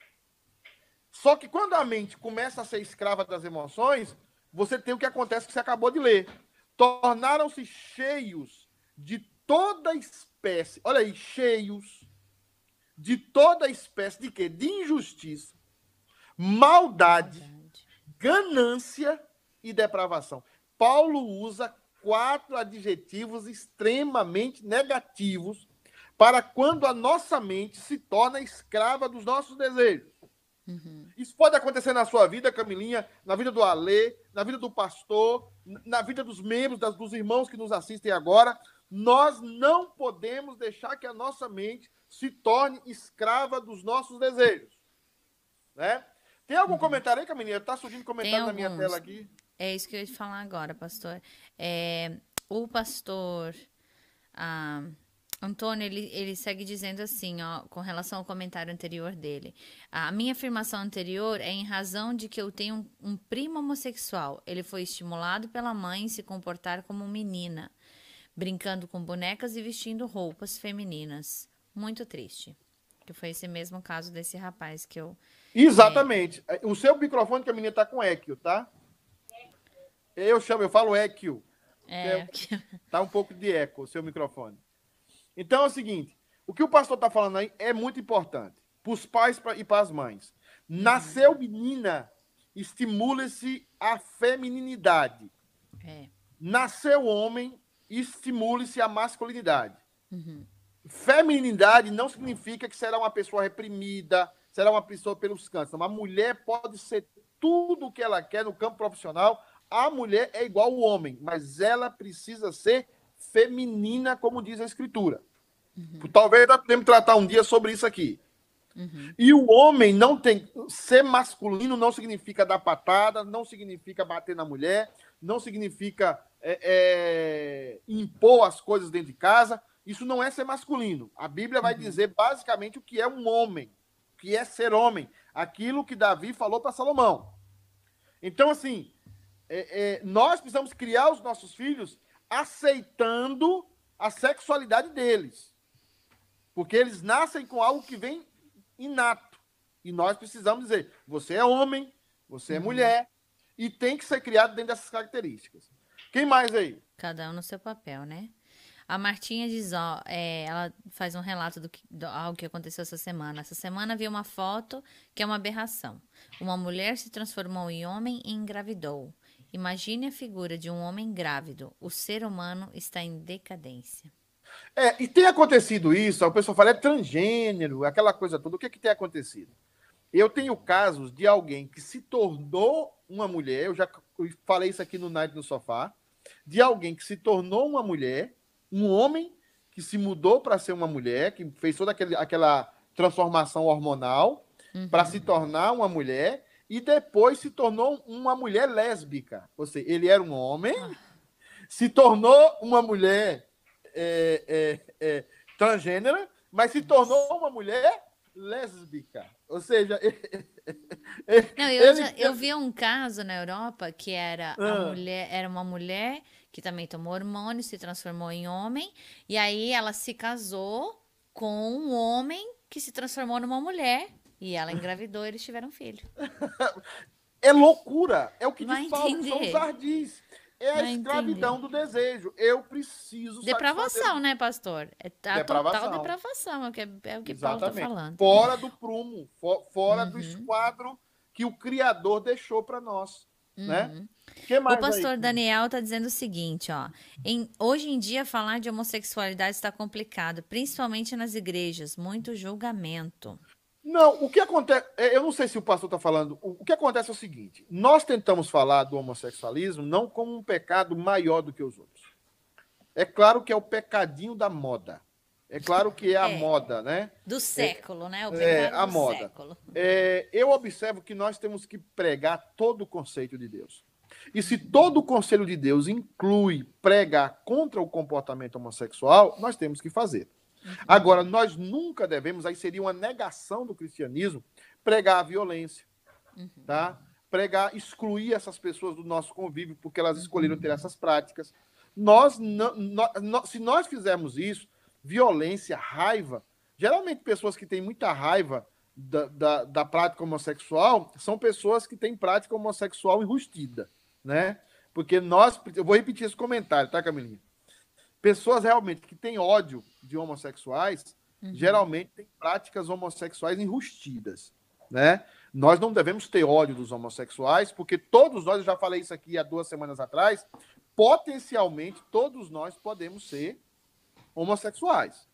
Só que quando a mente começa a ser escrava das emoções, você tem o que acontece que você acabou de ler. Tornaram-se cheios de toda espécie. Olha aí, cheios de toda espécie de quê? De injustiça, maldade, ganância e depravação. Paulo usa quatro adjetivos extremamente negativos para quando a nossa mente se torna escrava dos nossos desejos. Uhum. Isso pode acontecer na sua vida, Camilinha, na vida do Alê, na vida do pastor, na vida dos membros, das, dos irmãos que nos assistem agora. Nós não podemos deixar que a nossa mente se torne escrava dos nossos desejos. Né? Tem algum comentário aí, Camilinha? Tá surgindo comentário na minha tela aqui. É isso que eu ia te falar agora, pastor. É, o pastor ah, Antônio, ele, ele segue dizendo assim, ó, com relação ao comentário anterior dele. A minha afirmação anterior é em razão de que eu tenho um, um primo homossexual. Ele foi estimulado pela mãe em se comportar como menina, brincando com bonecas e vestindo roupas femininas. Muito triste. Que foi esse mesmo caso desse rapaz que eu. Exatamente. O seu microfone, Camilinha, tá com equio, tá? Eu chamo, eu falo equio. É, Tá um pouco de eco o seu microfone. Então é o seguinte: o que o pastor está falando aí é muito importante para os pais e para as mães. Nasceu menina, estimule-se a femininidade. é. Nasceu homem, estimule-se a masculinidade. Uhum. Feminilidade não significa que será uma pessoa reprimida, será uma pessoa pelos cantos. Uma mulher pode ser tudo o que ela quer no campo profissional. A mulher é igual ao homem, mas ela precisa ser feminina, como diz a Escritura. Talvez nós podemos tratar um dia sobre isso aqui. Uhum. E o homem não tem. Ser masculino não significa dar patada, não significa bater na mulher, não significa é, é, impor as coisas dentro de casa. Isso não é ser masculino. A Bíblia vai dizer basicamente o que é um homem, o que é ser homem. Aquilo que Davi falou para Salomão. Então, assim, é, é, nós precisamos criar os nossos filhos aceitando a sexualidade deles. Porque eles nascem com algo que vem inato. E nós precisamos dizer: você é homem, você é mulher, e tem que ser criado dentro dessas características. Quem mais aí? Cada um no seu papel, né? A Martinha diz, ó, é, ela faz um relato do que, do, algo que aconteceu essa semana. Essa semana vi uma foto que é uma aberração. Uma mulher se transformou em homem e engravidou. Imagine a figura de um homem grávido. O ser humano está em decadência. É, e tem acontecido isso, o pessoal fala, é transgênero, aquela coisa toda. O que, que tem acontecido? Eu tenho casos de alguém que se tornou uma mulher, eu já falei isso aqui no Night no Sofá, de alguém que se tornou uma mulher, um homem que se mudou para ser uma mulher, que fez toda aquele, aquela transformação hormonal Uhum. para se tornar uma mulher, e depois se tornou uma mulher lésbica. Ou seja, ele era um homem, se tornou uma mulher é, é, é, transgênera, mas se tornou uma mulher lésbica. Ou seja, Não, eu, ele- já- eu vi um caso na Europa que era a Ah. mulher, era uma mulher que também tomou hormônio, se transformou em homem, e aí ela se casou com um homem que se transformou numa mulher, e ela engravidou e eles tiveram um filho. é loucura. É o que Vai diz Paulo, são entender. os ardis. é a escravidão do desejo. Eu preciso Depravação, né, pastor? É a depravação. total depravação, é o que, é o que Paulo está falando. Fora do prumo, fora uhum. do esquadro que o Criador deixou para nós. Né? Uhum. Né? o pastor aí? Daniel está dizendo o seguinte, ó. Em, hoje em dia, falar de homossexualidade está complicado, principalmente nas igrejas. Muito julgamento. Não, o que acontece. É, eu não sei se o pastor está falando. O que acontece é o seguinte: nós tentamos falar do homossexualismo não como um pecado maior do que os outros. É claro que é o pecadinho da moda. É claro que é a é, moda, né? Do século, é, né? O é, a moda. É, eu observo que nós temos que pregar todo o conceito de Deus. E se todo o conselho de Deus inclui pregar contra o comportamento homossexual, nós temos que fazer. Uhum. Agora, nós nunca devemos, aí seria uma negação do cristianismo, pregar a violência, uhum. tá? Pregar, excluir essas pessoas do nosso convívio porque elas escolheram ter essas práticas. Nós, não, nós, se nós fizermos isso, violência, raiva, geralmente pessoas que têm muita raiva da, da, da prática homossexual são pessoas que têm prática homossexual enrustida né? Porque nós, eu vou repetir esse comentário, tá, Camilinha? Pessoas realmente que têm ódio de homossexuais, uhum. geralmente têm práticas homossexuais enrustidas, né? Nós não devemos ter ódio dos homossexuais, porque todos nós, eu já falei isso aqui há duas semanas atrás, potencialmente todos nós podemos ser homossexuais.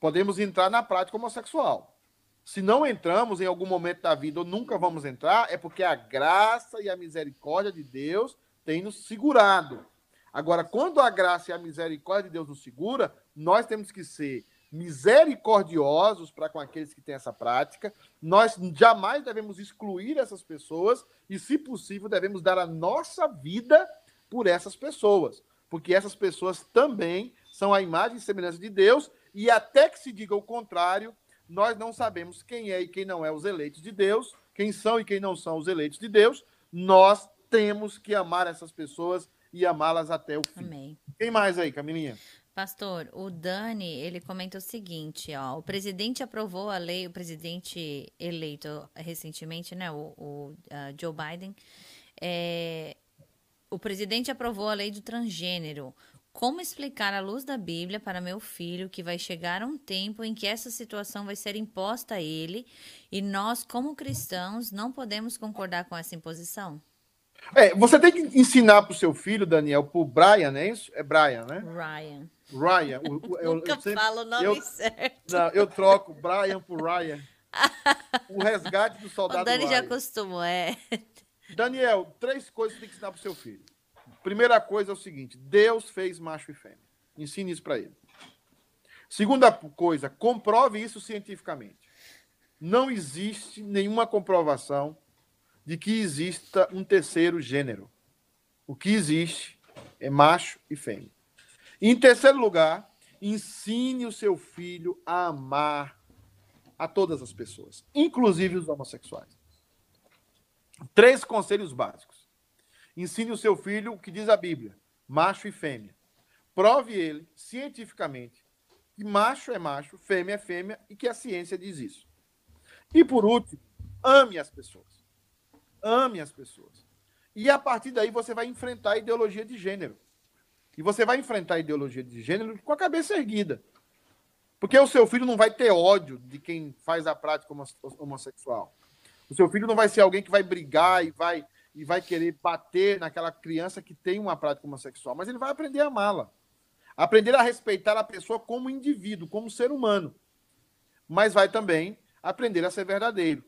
Podemos entrar na prática homossexual. Se não entramos em algum momento da vida ou nunca vamos entrar, é porque a graça e a misericórdia de Deus têm nos segurado. Agora, quando a graça e a misericórdia de Deus nos segura, nós temos que ser misericordiosos para com aqueles que têm essa prática. Nós jamais devemos excluir essas pessoas e, se possível, devemos dar a nossa vida por essas pessoas, porque essas pessoas também são a imagem e semelhança de Deus e até que se diga o contrário, nós não sabemos quem é e quem não é os eleitos de Deus, quem são e quem não são os eleitos de Deus. Nós temos que amar essas pessoas e amá-las até o fim. Amém. Quem mais aí, Camilinha? Pastor, o Dani, ele comenta o seguinte, ó, o presidente aprovou a lei, o presidente eleito recentemente, né, o, o uh, Joe Biden, é, o presidente aprovou a lei do transgênero. Como explicar à luz da Bíblia para meu filho que vai chegar um tempo em que essa situação vai ser imposta a ele e nós, como cristãos, não podemos concordar com essa imposição? É, você tem que ensinar para o seu filho, Daniel, para o Brian, é isso? É Brian, né? Ryan. Ryan. O, o, eu, Nunca eu sempre, falo o nome eu, certo. Não, eu troco Brian por Ryan. o resgate do soldado O Dani Ryan. já acostumou, é. Daniel, três coisas que você tem que ensinar para o seu filho. Primeira coisa é o seguinte: Deus fez macho e fêmea. Ensine isso para ele. Segunda coisa, comprove isso cientificamente. Não existe nenhuma comprovação de que exista um terceiro gênero. O que existe é macho e fêmea. Em terceiro lugar, ensine o seu filho a amar a todas as pessoas, inclusive os homossexuais. Três conselhos básicos. Ensine o seu filho o que diz a Bíblia, macho e fêmea. Prove ele, cientificamente, que macho é macho, fêmea é fêmea e que a ciência diz isso. E por último, ame as pessoas. Ame as pessoas. E a partir daí você vai enfrentar a ideologia de gênero. E você vai enfrentar a ideologia de gênero com a cabeça erguida. Porque o seu filho não vai ter ódio de quem faz a prática homossexual. O seu filho não vai ser alguém que vai brigar e vai e vai querer bater naquela criança que tem uma prática homossexual, mas ele vai aprender a amá-la. Aprender a respeitar a pessoa como indivíduo, como ser humano. Mas vai também aprender a ser verdadeiro.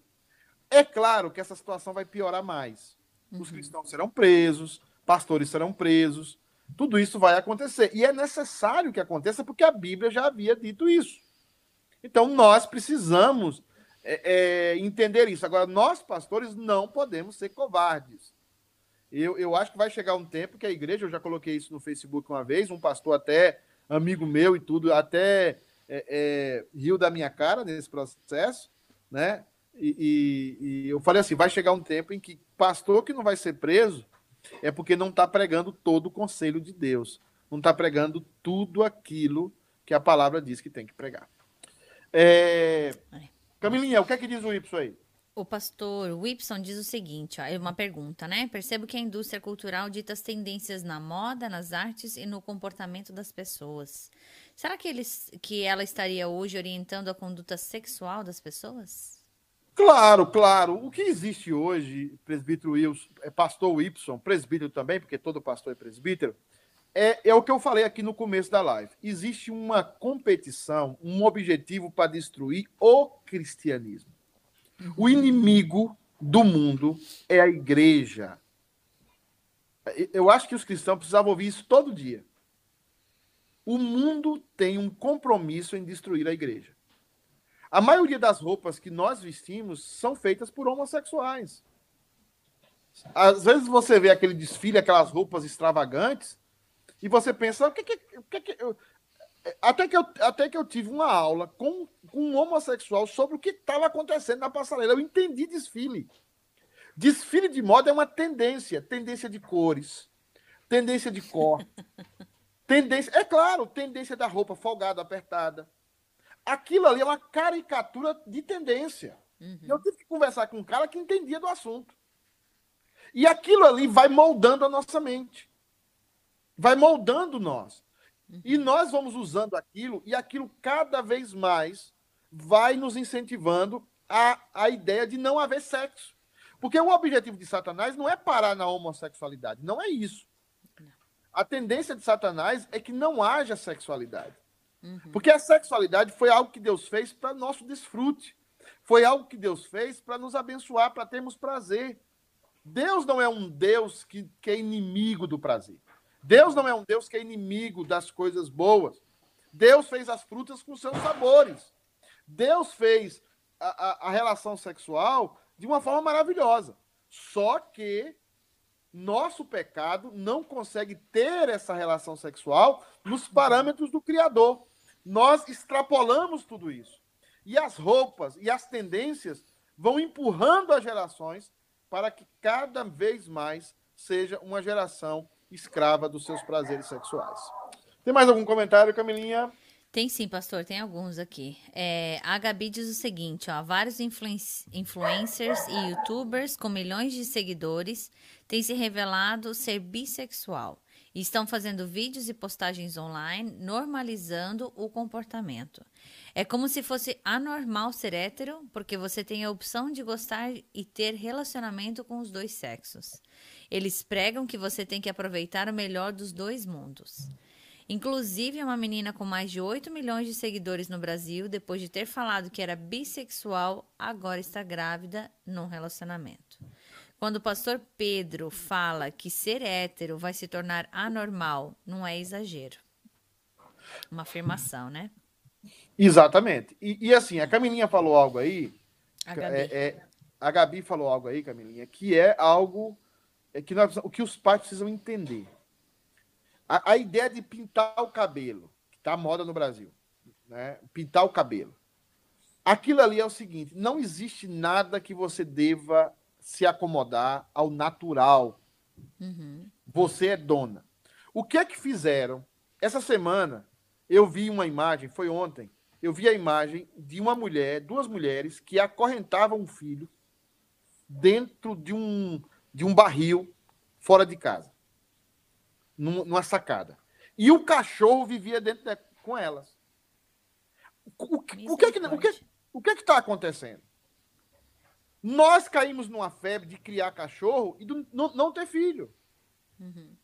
É claro que essa situação vai piorar mais. Os uhum. cristãos serão presos, pastores serão presos, tudo isso vai acontecer. E é necessário que aconteça porque a Bíblia já havia dito isso. Então nós precisamos é, é, entender isso. Agora, nós, pastores, não podemos ser covardes. Eu, eu acho que vai chegar um tempo que a igreja, eu já coloquei isso no Facebook uma vez, um pastor até amigo meu e tudo, até é, é riu da minha cara nesse processo, né? E, e, e, eu falei assim: vai chegar um tempo em que pastor que não vai ser preso é porque não está pregando todo o conselho de Deus, não está pregando tudo aquilo que a palavra diz que tem que pregar. É, Camilinha, o que é que diz o Y aí? O pastor Whipson diz o seguinte, ó, é uma pergunta, né? Percebo que a indústria cultural dita as tendências na moda, nas artes e no comportamento das pessoas. Será que, eles, que ela estaria hoje orientando a conduta sexual das pessoas? Claro, claro. O que existe hoje, presbítero Wilson, é pastor Wilson, presbítero também, porque todo pastor é presbítero, é, é o que eu falei aqui no começo da live. Existe uma competição, um objetivo para destruir o cristianismo. O inimigo do mundo é a igreja. Eu acho que os cristãos precisavam ouvir isso todo dia. O mundo tem um compromisso em destruir a igreja. A maioria das roupas que nós vestimos são feitas por homossexuais. Às vezes você vê aquele desfile, aquelas roupas extravagantes, e você pensa, o que, que, o que, que eu... até que eu até que eu tive uma aula com, com um homossexual sobre o que estava acontecendo na passarela. Eu entendi desfile. Desfile de moda é uma tendência, tendência de cores, tendência de cor, tendência, é claro, tendência da roupa folgada, apertada, aquilo ali é uma caricatura de tendência. Uhum. Eu tive que conversar com um cara que entendia do assunto. E aquilo ali vai moldando a nossa mente. Vai moldando nós. Uhum. E nós vamos usando aquilo, e aquilo cada vez mais vai nos incentivando a, a ideia de não haver sexo. Porque o objetivo de Satanás não é parar na homossexualidade, não é isso. A tendência de Satanás é que não haja sexualidade. Uhum. Porque a sexualidade foi algo que Deus fez para nosso desfrute. Foi algo que Deus fez para nos abençoar, para termos prazer. Deus não é um Deus que, que é inimigo do prazer. Deus não é um Deus que é inimigo das coisas boas. Deus fez as frutas com seus sabores. Deus fez a, a, a relação sexual de uma forma maravilhosa. Só que nosso pecado não consegue ter essa relação sexual nos parâmetros do Criador nós extrapolamos tudo isso. E as roupas e as tendências vão empurrando as gerações para que cada vez mais seja uma geração escrava dos seus prazeres sexuais. Tem mais algum comentário, Camilinha? Tem sim, pastor, tem alguns aqui. É, a Gabi diz o seguinte: ó, vários influencers e youtubers com milhões de seguidores têm se revelado ser bissexual e estão fazendo vídeos e postagens online normalizando o comportamento. É como se fosse anormal ser hétero, porque você tem a opção de gostar e ter relacionamento com os dois sexos. Eles pregam que você tem que aproveitar o melhor dos dois mundos. Inclusive, uma menina com mais de 8 milhões de seguidores no Brasil, depois de ter falado que era bissexual, agora está grávida num relacionamento. Quando o pastor Pedro fala que ser hétero vai se tornar anormal, não é exagero. Uma afirmação, né? Exatamente. E, e assim, a Camilinha falou algo aí. A Gabi. É, é, a Gabi falou algo aí, Camilinha, que é algo é que nós, o que os pais precisam entender. A, a ideia de pintar o cabelo, que está moda no Brasil, né? Pintar o cabelo. Aquilo ali é o seguinte: não existe nada que você deva se acomodar ao natural. Uhum. Você é dona. O que é que fizeram? Essa semana eu vi uma imagem, foi ontem, eu vi a imagem de uma mulher, duas mulheres que acorrentavam um filho dentro de um, de um barril fora de casa, numa sacada. E o cachorro vivia dentro de, com elas. O, o, o, que é que, o, que, o que é que está acontecendo? Nós caímos numa febre de criar cachorro e do, não, não, ter filho. Uhum.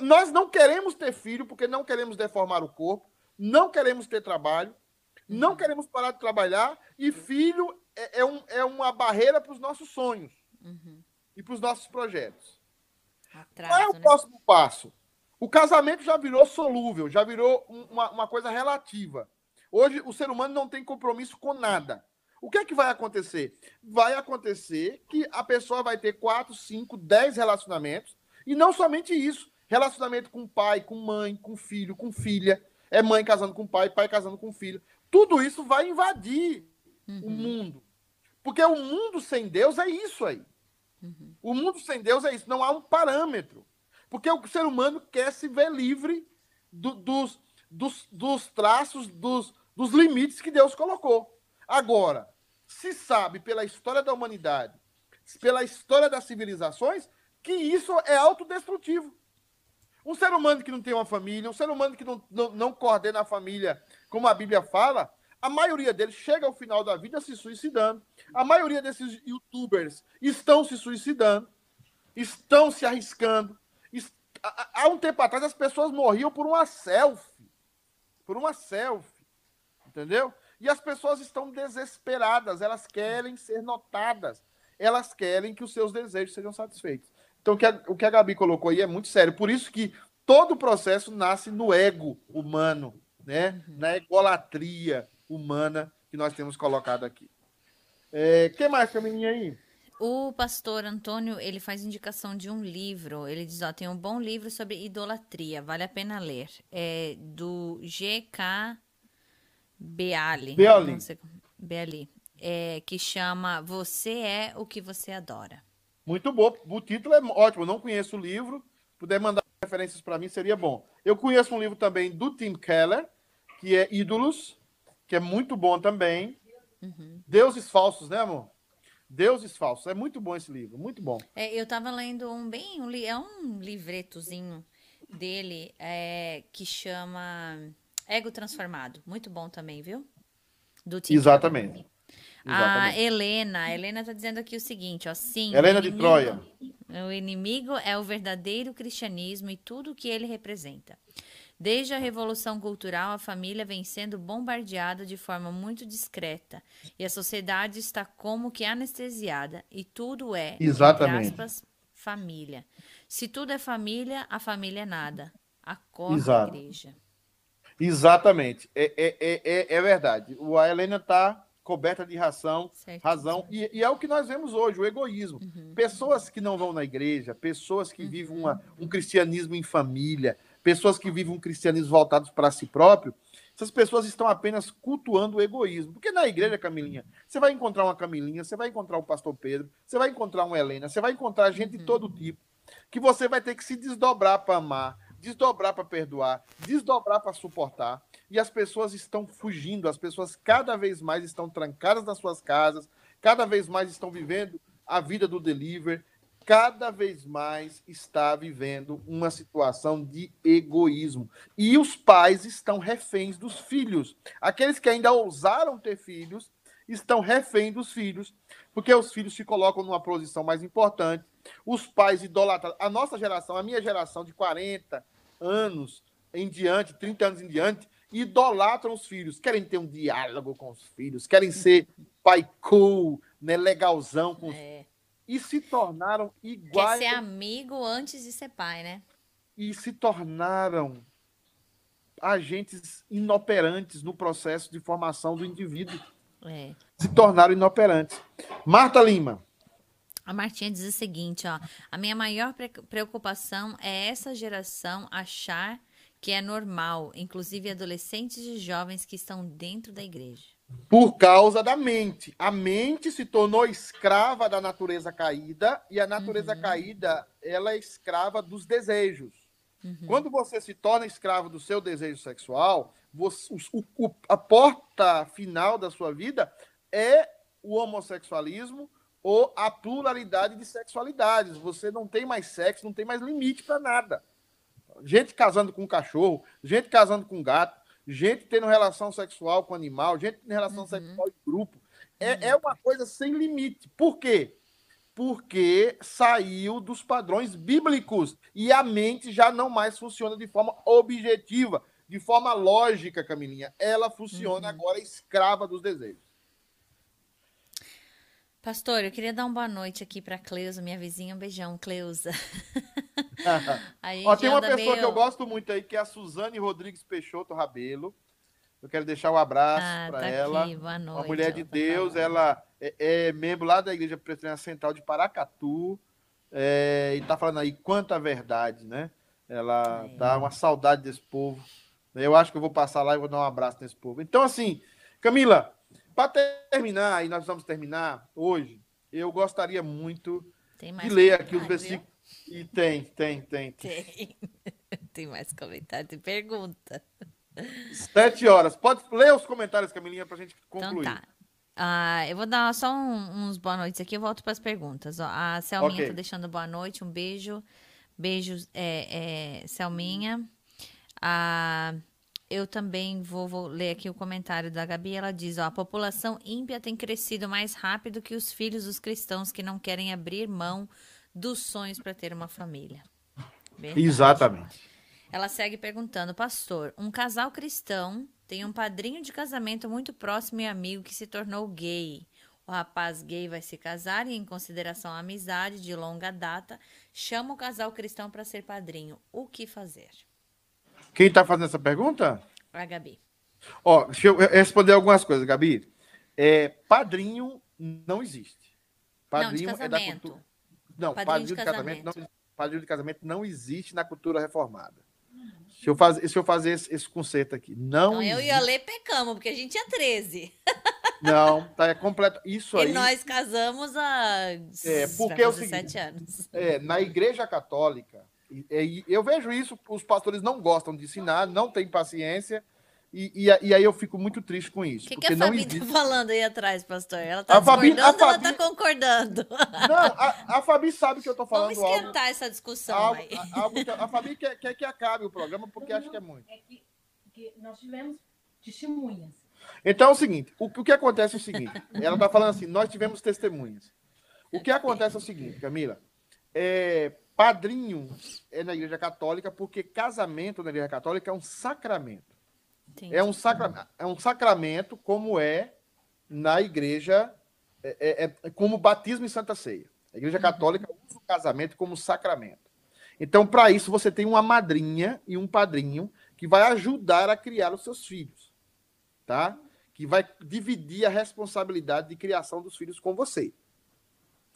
Nós não queremos ter filho porque não queremos deformar o corpo, não queremos ter trabalho, uhum. não queremos parar de trabalhar e filho é, é, um, é uma barreira para os nossos sonhos uhum. e para os nossos projetos. Atraso, Qual é o né? próximo passo? O casamento já virou solúvel, já virou uma, uma coisa relativa. Hoje o ser humano não tem compromisso com nada. O que é que vai acontecer? Vai acontecer que a pessoa vai ter quatro, cinco, dez relacionamentos, e não somente isso. Relacionamento com pai, com mãe, com filho, com filha. É mãe casando com pai, pai casando com filho. Tudo isso vai invadir uhum. o mundo. Porque o mundo sem Deus é isso aí. Uhum. O mundo sem Deus é isso. Não há um parâmetro. Porque o ser humano quer se ver livre do, dos, dos, dos traços, dos, dos limites que Deus colocou. Agora, se sabe pela história da humanidade, pela história das civilizações, que isso é autodestrutivo. Um ser humano que não tem uma família, um ser humano que não, não, não coordena a família, como a Bíblia fala, a maioria deles chega ao final da vida se suicidando. A maioria desses youtubers estão se suicidando, estão se arriscando. Há um tempo atrás as pessoas morriam por uma selfie. Por uma selfie. Entendeu? E as pessoas estão desesperadas, elas querem ser notadas, elas querem que os seus desejos sejam satisfeitos. Então, o que a, o que a Gabi colocou aí é muito sério. Por isso que todo o processo nasce no ego humano, né? Uhum. na egolatria humana que nós temos colocado aqui. É, que mais, Camininha aí? O pastor Antônio, ele faz indicação de um livro. Ele diz, ó, tem um bom livro sobre idolatria, vale a pena ler. É do G.K. Beali. Beali. Beali. É, que chama Você é o que você adora. Muito bom. O título é ótimo. Eu não conheço o livro. Puder mandar referências para mim, seria bom. Eu conheço um livro também do Tim Keller, que é Ídolos, que é muito bom também. Uhum. Deuses Falsos, né, amor? Deuses Falsos. É muito bom esse livro, muito bom. É, eu estava lendo um bem. Um, é um livretozinho dele é, que chama Ego Transformado. Muito bom também, viu? Do Tim Exatamente. A Helena, a Helena está dizendo aqui o seguinte, ó, sim. Helena inimigo, de Troia. O inimigo é o verdadeiro cristianismo e tudo o que ele representa. Desde a Revolução Cultural, a família vem sendo bombardeada de forma muito discreta e a sociedade está como que anestesiada e tudo é, Exatamente. Aspas, família. Se tudo é família, a família é nada. Acorda Exato. a igreja. Exatamente. É, é, é, é, é verdade. A Helena está coberta de ração, certo, razão. E, e, é o que nós vemos hoje, o egoísmo. Uhum. Pessoas que não vão na igreja, pessoas que uhum. vivem uma, um cristianismo em família, pessoas que vivem um cristianismo voltados para si próprio, essas pessoas estão apenas cultuando o egoísmo. Porque na igreja, Camilinha, você vai encontrar uma Camilinha, você vai encontrar o pastor Pedro, você vai encontrar uma Helena, você vai encontrar gente uhum. de todo tipo, que você vai ter que se desdobrar para amar, desdobrar para perdoar, desdobrar para suportar. E as pessoas estão fugindo, as pessoas cada vez mais estão trancadas nas suas casas, cada vez mais estão vivendo a vida do deliver, cada vez mais está vivendo uma situação de egoísmo. E os pais estão reféns dos filhos. Aqueles que ainda ousaram ter filhos estão reféns dos filhos, porque os filhos se colocam numa posição mais importante. Os pais idolatram. A nossa geração, a minha geração de 40, anos em diante, 30 anos em diante, idolatram os filhos, querem ter um diálogo com os filhos, querem ser pai cool, né, legalzão com os... é. e se tornaram iguais. Quer ser amigo antes de ser pai, né? E se tornaram agentes inoperantes no processo de formação do indivíduo. É. Se tornaram inoperantes. Marta Lima. A Martinha diz o seguinte, ó, a minha maior preocupação é essa geração achar que é normal, inclusive adolescentes e jovens que estão dentro da igreja. Por causa da mente. A mente se tornou escrava da natureza caída e a natureza uhum. caída, ela é escrava dos desejos. Uhum. Quando você se torna escravo do seu desejo sexual, você, o, o, a porta final da sua vida é o homossexualismo, ou a pluralidade de sexualidades. Você não tem mais sexo, não tem mais limite para nada. Gente casando com cachorro, gente casando com gato, gente tendo relação sexual com animal, gente tendo relação uhum. sexual em grupo. É, uhum. é uma coisa sem limite. Por quê? Porque saiu dos padrões bíblicos e a mente já não mais funciona de forma objetiva, de forma lógica, Camilinha. Ela funciona uhum. agora escrava dos desejos. Pastor, eu queria dar uma boa noite aqui para Cleusa, minha vizinha. Um beijão, Cleusa. Ó, tem uma pessoa meio... que eu gosto muito aí, que é a Suzane Rodrigues Peixoto Rabelo. Eu quero deixar um abraço ah, para tá ela. Aqui. Boa noite. Uma mulher de Deus, ela é, é, membro lá da Igreja Presbiteriana Central de Paracatu. É, e tá falando aí quanta verdade, né? Ela é. dá uma saudade desse povo. Eu acho que eu vou passar lá e vou dar um abraço nesse povo. Então, assim, Camila, para terminar, e nós vamos terminar hoje, eu gostaria muito de ler aqui os versículos. E tem, tem, tem. Tem. Tem mais comentário, tem pergunta. Sete horas. Pode ler os comentários, Camilinha, para a gente então concluir. Então tá. Ah, eu vou dar só um- uns boa noites aqui, eu volto para as perguntas. Ó, a Selminha Ok. tá deixando boa noite, um beijo. Beijos, é, é, Selminha. Ah, eu também vou, vou ler aqui o comentário da Gabi. Ela diz: ó, a população ímpia tem crescido mais rápido que os filhos dos cristãos que não querem abrir mão dos sonhos para ter uma família. Verdade. Exatamente. Ela segue perguntando, pastor, um casal cristão tem um padrinho de casamento muito próximo e amigo que se tornou gay. O rapaz gay vai se casar e, em consideração à amizade de longa data, chama o casal cristão para ser padrinho. O que fazer? Quem está fazendo essa pergunta? A Gabi. Ó, deixa eu responder algumas coisas, Gabi. É, padrinho não existe. Padrinho não, de é da casamento. cultura. Não, Padrinho padrinho, de de casamento, casamento. não, padrinho de casamento não existe na cultura reformada. Deixa eu fazer, deixa eu fazer esse, esse conceito aqui. Não, Então, eu e existe, a Lê pecamos, porque a gente tinha 13. não, tá é completo. Isso E aí nós casamos há É, porque vai é o seguinte, anos. é, na Igreja Católica. E- e eu vejo isso, os pastores não gostam de ensinar, não têm paciência, e, e, e aí eu fico muito triste com isso. O que, que porque a não Fabi existe. tá falando aí atrás, pastor? Ela tá A Fabi- a ela tá Fabi- concordando? Não, a, a Fabi sabe que eu tô Vamos falando algo. esquentar essa discussão algo- aí. a, algo que- a Fabi quer, quer que acabe o programa porque acha que é muito. É que, que nós tivemos testemunhas. Então é o seguinte: o, o que acontece é o seguinte: ela tá falando assim, nós tivemos testemunhas. O que acontece é o seguinte, Camila: é, padrinho é na Igreja Católica porque casamento na Igreja Católica é um sacramento. Entendi. É um, sacra, é um sacramento como é na igreja, é, é- é como batismo e santa ceia. A igreja católica usa o casamento como sacramento. Então, para isso, você tem uma madrinha e um padrinho que vai ajudar a criar os seus filhos, tá? Que vai dividir a responsabilidade de criação dos filhos com você.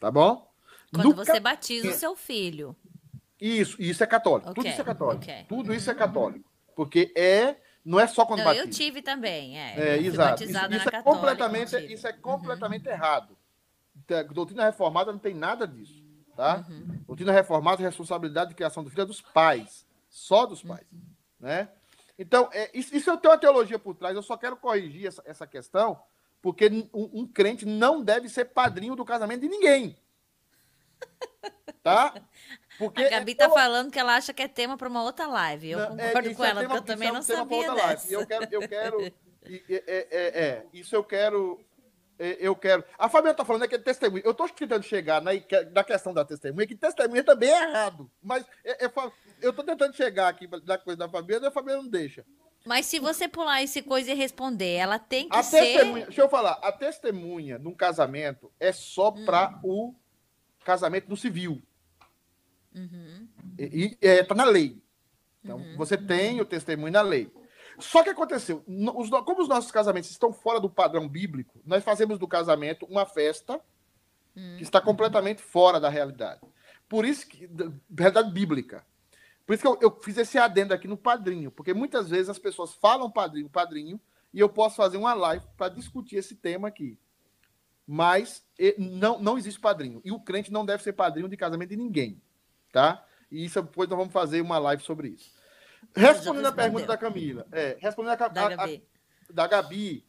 Tá bom? Quando você batiza o seu filho. Isso, isso é católico. Tudo Ok, isso é católico. ok. Tudo isso é católico. Porque é, não é só quando Não, batiza. eu tive também, é. É, exato. Isso, batizada isso na é católica. completamente, isso é completamente errado. A doutrina reformada não tem nada disso, tá? Uhum. Doutrina reformada, a responsabilidade de criação do filho é dos pais, só dos pais, né? Então, é, isso, isso eu tenho uma teologia por trás, eu só quero corrigir essa, essa questão, porque um, um crente não deve ser padrinho do casamento de ninguém. Tá? Porque A Gabi é tá falando que ela acha que é tema para uma outra live. Eu não, é, concordo isso com é ela, tema- porque eu também é não sabia dessa. Eu quero, eu quero, é, é, é, isso eu quero, é, eu quero. A Fabiana tá falando é que é testemunha. Eu tô tentando chegar na, na questão da testemunha, que testemunha também é errado. Mas é- é eu tô tentando chegar aqui da coisa da Fabiana e a Fabiana não deixa. Mas se você pular esse coisa e responder, ela tem que A ser. deixa eu falar, a testemunha num casamento é só Hum. para o casamento no civil. Uhum, E, e é, tá na lei. Então, Uhum. você tem o testemunho na lei. Só que aconteceu, os como os nossos casamentos estão fora do padrão bíblico, nós fazemos do casamento uma festa Hum. que está completamente fora da realidade. Por isso que, da realidade bíblica. Por isso que eu, eu fiz esse adendo aqui no padrinho, porque muitas vezes as pessoas falam padrinho, padrinho, e eu posso fazer uma live para discutir esse tema aqui. Mas não, não existe padrinho. E o crente não deve ser padrinho de casamento de ninguém. Tá? E isso depois nós vamos fazer uma live sobre isso. Respondendo a pergunta da Camila, é, respondendo a, Da a- a- Gabi. da Gabi,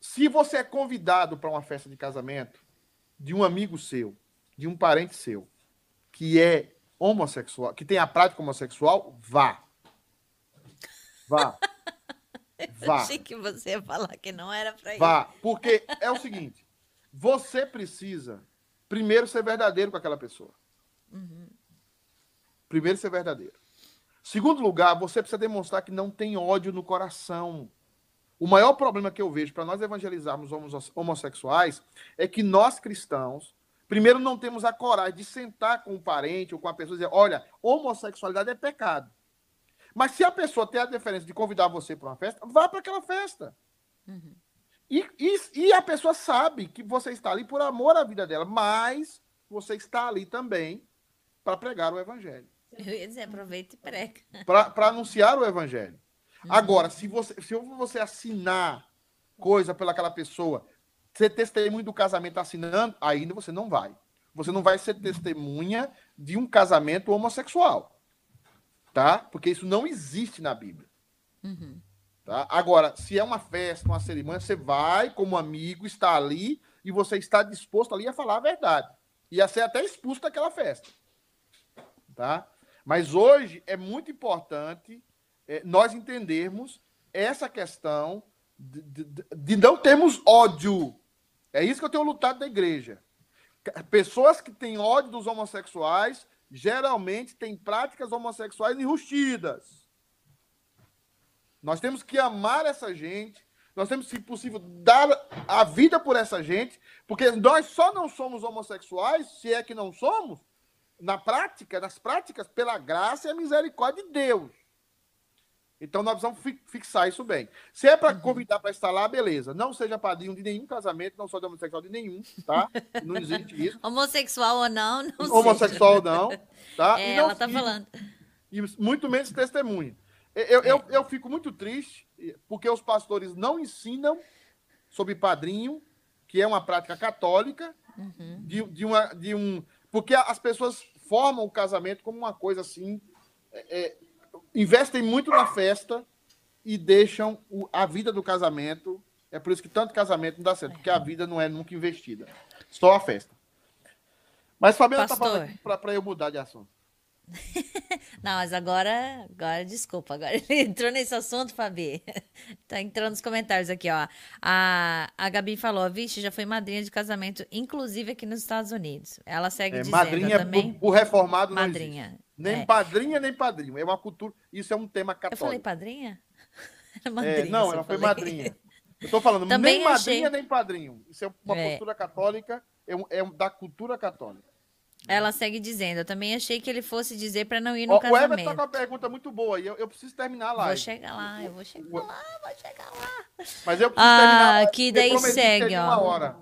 se você é convidado para uma festa de casamento de um amigo seu, de um parente seu, que é homossexual, que tem a prática homossexual, vá. Vá. Vá. Achei que você ia falar que não era pra ir. Vá. Porque é o seguinte: você precisa primeiro ser verdadeiro com aquela pessoa. Uhum. Primeiro ser verdadeiro. Segundo lugar, você precisa demonstrar que não tem ódio no coração. O maior problema que eu vejo para nós evangelizarmos homos- homossexuais é que nós cristãos, primeiro, não temos a coragem de sentar com um parente ou com a pessoa e dizer: olha, homossexualidade é pecado. Mas se a pessoa tem a diferença de convidar você para uma festa, vá para aquela festa. Uhum. E, e, e a pessoa sabe que você está ali por amor à vida dela, mas você está ali também para pregar o evangelho Eu ia dizer, aproveita e prega. para anunciar o evangelho. Agora, se você, se você assinar coisa pelaquela pessoa, ser testemunho do casamento assinando, ainda você não vai. Você não vai ser testemunha de um casamento homossexual. Tá? Porque isso não existe na Bíblia. Uhum. Tá? Agora, se é uma festa, uma cerimônia, você vai como amigo, está ali e você está disposto ali a falar a verdade. E a ser até expulso daquela festa. Tá? Mas hoje é muito importante é, nós entendermos essa questão de, de, de, não termos ódio. É isso que eu tenho lutado da igreja. Pessoas que têm ódio dos homossexuais geralmente têm práticas homossexuais enrustidas. Nós temos que amar essa gente, nós temos, se possível, dar a vida por essa gente, porque nós só não somos homossexuais, se é que não somos, na prática, nas práticas, pela graça e a misericórdia de Deus. Então nós precisamos fixar isso bem. Se é para uhum. convidar para estar lá, beleza. Não seja padrinho de nenhum casamento, não sou de homossexual de nenhum, tá? Não existe isso. homossexual ou não, não Homossexual ou não, tá? É, e não, ela tá e, falando. E muito menos testemunho. Eu, é. eu, eu fico muito triste porque os pastores não ensinam sobre padrinho, que é uma prática católica, uhum. de, de, uma, de um. Porque as pessoas formam o casamento como uma coisa assim. É, é investem muito na festa e deixam o, a vida do casamento. É por isso que tanto casamento não dá certo, porque a vida não é nunca investida. Só a festa. Mas Fabiana está falando para eu mudar de assunto. Não, mas agora, agora, desculpa, agora ele entrou nesse assunto, Fabi. Tá entrando nos comentários aqui, ó. A, a Gabi falou, vixe, já foi madrinha de casamento, inclusive aqui nos Estados Unidos. Ela segue é, dizendo madrinha também. Por reformado madrinha. Nem é. padrinha, nem padrinho. É uma cultura. Isso é um tema católico. Eu falei padrinha? madrinha é, não, ela foi madrinha. Eu tô falando, também nem achei... madrinha, nem padrinho. Isso é uma é. cultura católica, é, é da cultura católica. Ela segue dizendo, eu também achei que ele fosse dizer para não ir no Ó, casamento. O Everton tá com uma pergunta muito boa e eu, eu preciso terminar lá. Vou chegar lá, eu vou chegar lá, vou chegar lá. Mas eu preciso ah, terminar. Que daí segue, ó. Hora.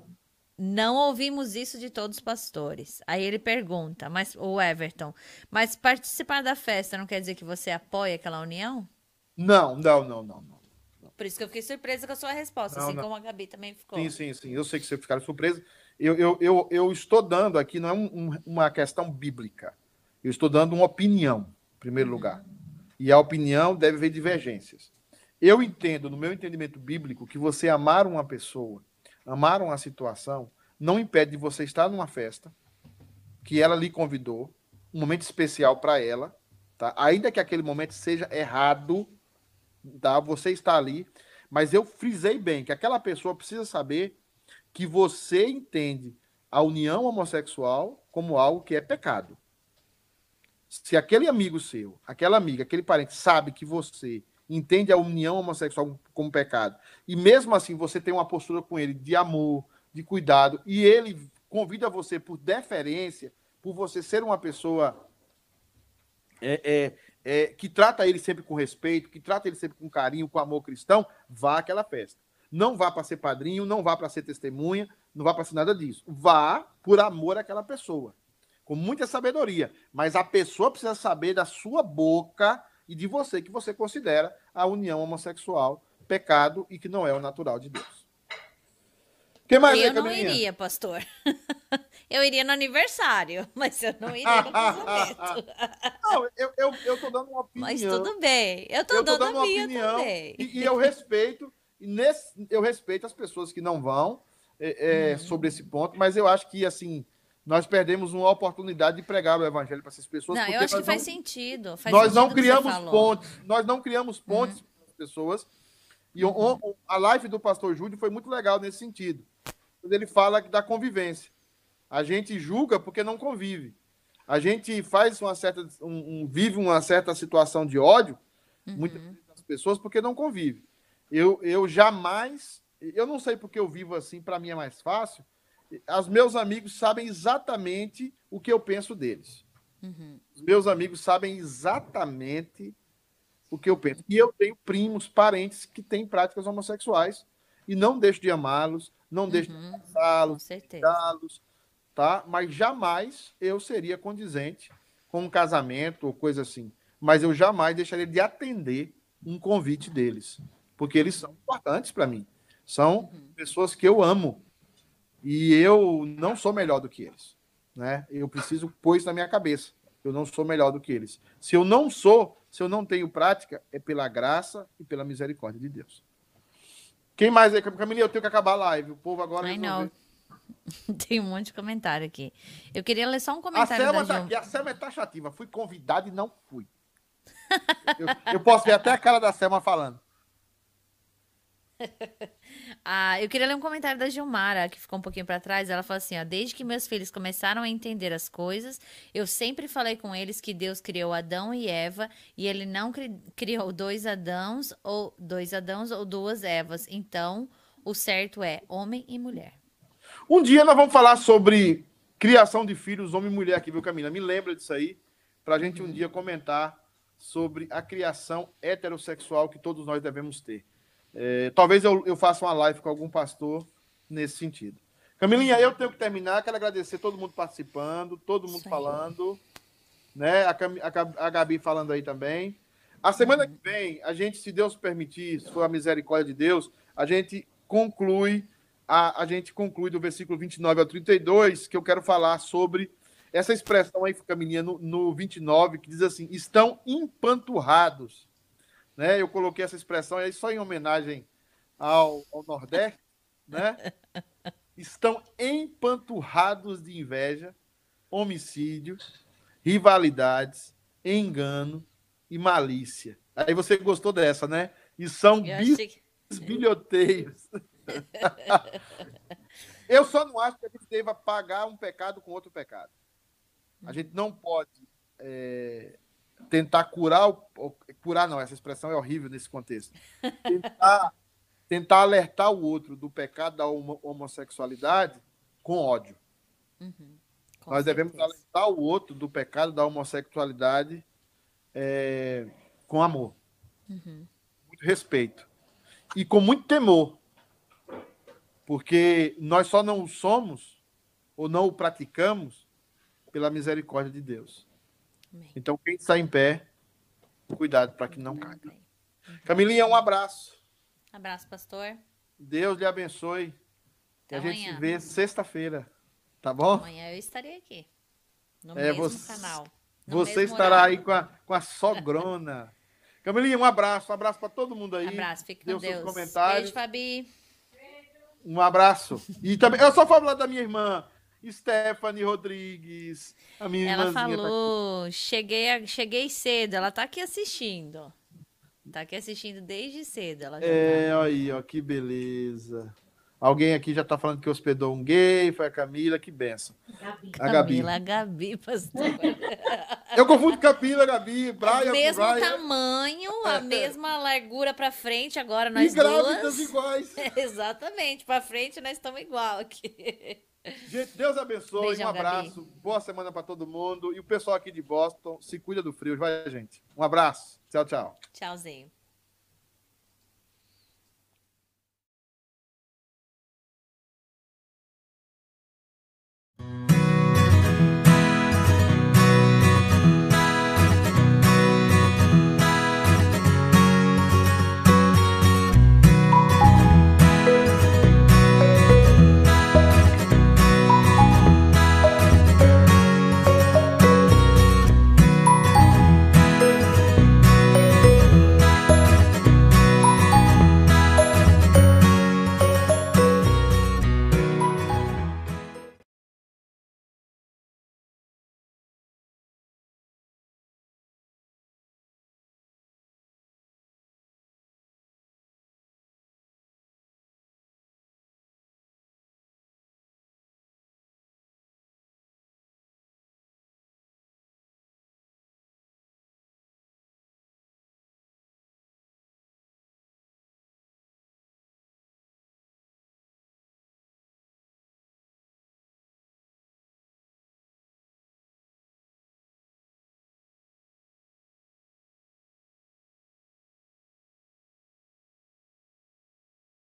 Não ouvimos isso de todos os pastores. Aí ele pergunta, mas o Everton, mas participar da festa não quer dizer que você apoia aquela união? Não, não, não, não, não. Por isso que eu fiquei surpresa com a sua resposta, não, assim não. como a Gabi também ficou. Sim, sim, sim. Eu sei que você ficaram surpresa eu, eu, eu, eu estou dando aqui, não é um, um, uma questão bíblica, eu estou dando uma opinião, em primeiro lugar. E a opinião deve ver divergências. Eu entendo, no meu entendimento bíblico, que você amar uma pessoa, amar uma situação, não impede de você estar numa festa que ela lhe convidou, um momento especial para ela, tá? Ainda que aquele momento seja errado, tá? Você está ali, mas eu frisei bem que aquela pessoa precisa saber que você entende a união homossexual como algo que é pecado. Se aquele amigo seu, aquela amiga, aquele parente sabe que você entende a união homossexual como pecado, e mesmo assim você tem uma postura com ele de amor, de cuidado, e ele convida você por deferência, por você ser uma pessoa é, é, é, que trata ele sempre com respeito, que trata ele sempre com carinho, com amor cristão, vá àquela festa. Não vá para ser padrinho, não vá para ser testemunha, não vá para ser nada disso. Vá por amor àquela pessoa, com muita sabedoria. Mas a pessoa precisa saber da sua boca e de você que você considera a união homossexual pecado e que não é o natural de Deus. Que mais eu não iria, pastor. Eu iria no aniversário, mas eu não iria no casamento. Não, eu, eu, eu tô dando uma opinião. Mas tudo bem. Eu tô, eu tô dando, dando uma opinião também. E, e eu respeito nesse, eu respeito as pessoas que não vão é, é, uhum. sobre esse ponto, mas eu acho que, assim, nós perdemos uma oportunidade de pregar o evangelho para essas pessoas. Não, eu acho que faz sentido. Faz nós sentido não criamos pontes, nós não criamos pontes uhum. para as pessoas. E uhum. a live do pastor Júlio foi muito legal nesse sentido. Ele fala da convivência. A gente julga porque não convive. A gente faz uma certa. Um, um, vive uma certa situação de ódio, muitas uhum. pessoas, porque não convive. Eu, eu jamais, eu não sei porque eu vivo assim, para mim é mais fácil. Os meus amigos sabem exatamente o que eu penso deles. Uhum. Os meus amigos sabem exatamente o que eu penso. E eu tenho primos, parentes que têm práticas homossexuais e não deixo de amá-los, não deixo uhum. de abraçá-los, cuidá-los, tá? Mas jamais eu seria condizente com um casamento ou coisa assim. Mas eu jamais deixaria de atender um convite deles porque eles são importantes para mim. São uhum. pessoas que eu amo. E eu não sou melhor do que eles. Né? Eu preciso pôr isso na minha cabeça. Eu não sou melhor do que eles. Se eu não sou, Se eu não tenho prática, é pela graça e pela misericórdia de Deus. Quem mais aí? Camilinha, eu tenho que acabar a live. O povo agora. Ai, não. Tem um monte de comentário aqui. Eu queria ler só um comentário. A Selma tá aqui. A Selma é taxativa. Fui convidada e não fui. eu, eu posso ver até a cara da Selma falando. ah, eu queria ler um comentário da Gilmara, que ficou um pouquinho para trás. Ela falou assim: ó, desde que meus filhos começaram a entender as coisas, eu sempre falei com eles que Deus criou Adão e Eva e ele não cri criou dois Adãos ou dois Adãos ou duas Evas. Então, o certo é homem e mulher. Um dia nós vamos falar sobre criação de filhos, homem e mulher aqui, viu, Camila? Me lembra disso aí, para a gente um dia comentar sobre a criação heterossexual que todos nós devemos ter. É, talvez eu, eu faça uma live com algum pastor nesse sentido. Camilinha, eu tenho que terminar. Quero agradecer todo mundo participando, todo mundo falando, né? A, a, a, Gabi falando aí também. A semana que vem, a gente, se Deus permitir, se for a misericórdia de Deus, a gente conclui a, a gente conclui do versículo 29 ao 32, que eu quero falar sobre essa expressão aí, Camilinha, no, no 29, que diz assim: estão empanturrados né? Eu coloquei essa expressão aí só em homenagem ao, ao Nordeste, né? Estão empanturrados de inveja, homicídio, rivalidades, engano e malícia. Aí você gostou dessa, né? E são bilhoteiros. Eu só não acho que a gente deva pagar um pecado com outro pecado. A gente não pode é, tentar curar, o, curar não, essa expressão é horrível nesse contexto. Tentar, tentar alertar o outro do pecado da homossexualidade com ódio. Uhum, com Nós certeza. devemos alertar o outro do pecado da homossexualidade é, com amor, uhum. muito respeito e com muito temor, porque nós só não o somos ou não o praticamos pela misericórdia de Deus. Então, quem está em pé, cuidado para que não caia. Camilinha, um abraço. Abraço, pastor. Deus lhe abençoe. Até a amanhã. gente se vê sexta-feira. Tá bom? Amanhã eu estarei aqui. No é, mesmo você, canal. No você estará horário. aí com a, com a sogrona. Camilinha, um abraço. Um abraço para todo mundo aí. Abraço, fique com Deus. comentários. Beijo, Fabi. Um abraço. E também, eu só falo lá da minha irmã. Stephanie Rodrigues, a minha Ela tá falou, tá cheguei, cheguei cedo, ela tá aqui assistindo. Tá aqui assistindo desde cedo. Ela é, tá... aí, ó, que beleza. Alguém aqui já tá falando que hospedou um gay, foi a Camila, que benção. Gabi. A Gabi. Camila, a Gabi, pastor. Eu confundo Camila, Gabi, Brian, O mesmo Brian. tamanho, a mesma largura para frente, agora nós e grávidas duas. iguais. exatamente, para frente nós estamos igual aqui. Gente, Deus abençoe. Beijão, um abraço. Gabi. Boa semana para todo mundo. E o pessoal aqui de Boston, se cuida do frio. Vai, gente. Um abraço. Tchau, tchau. Tchauzinho.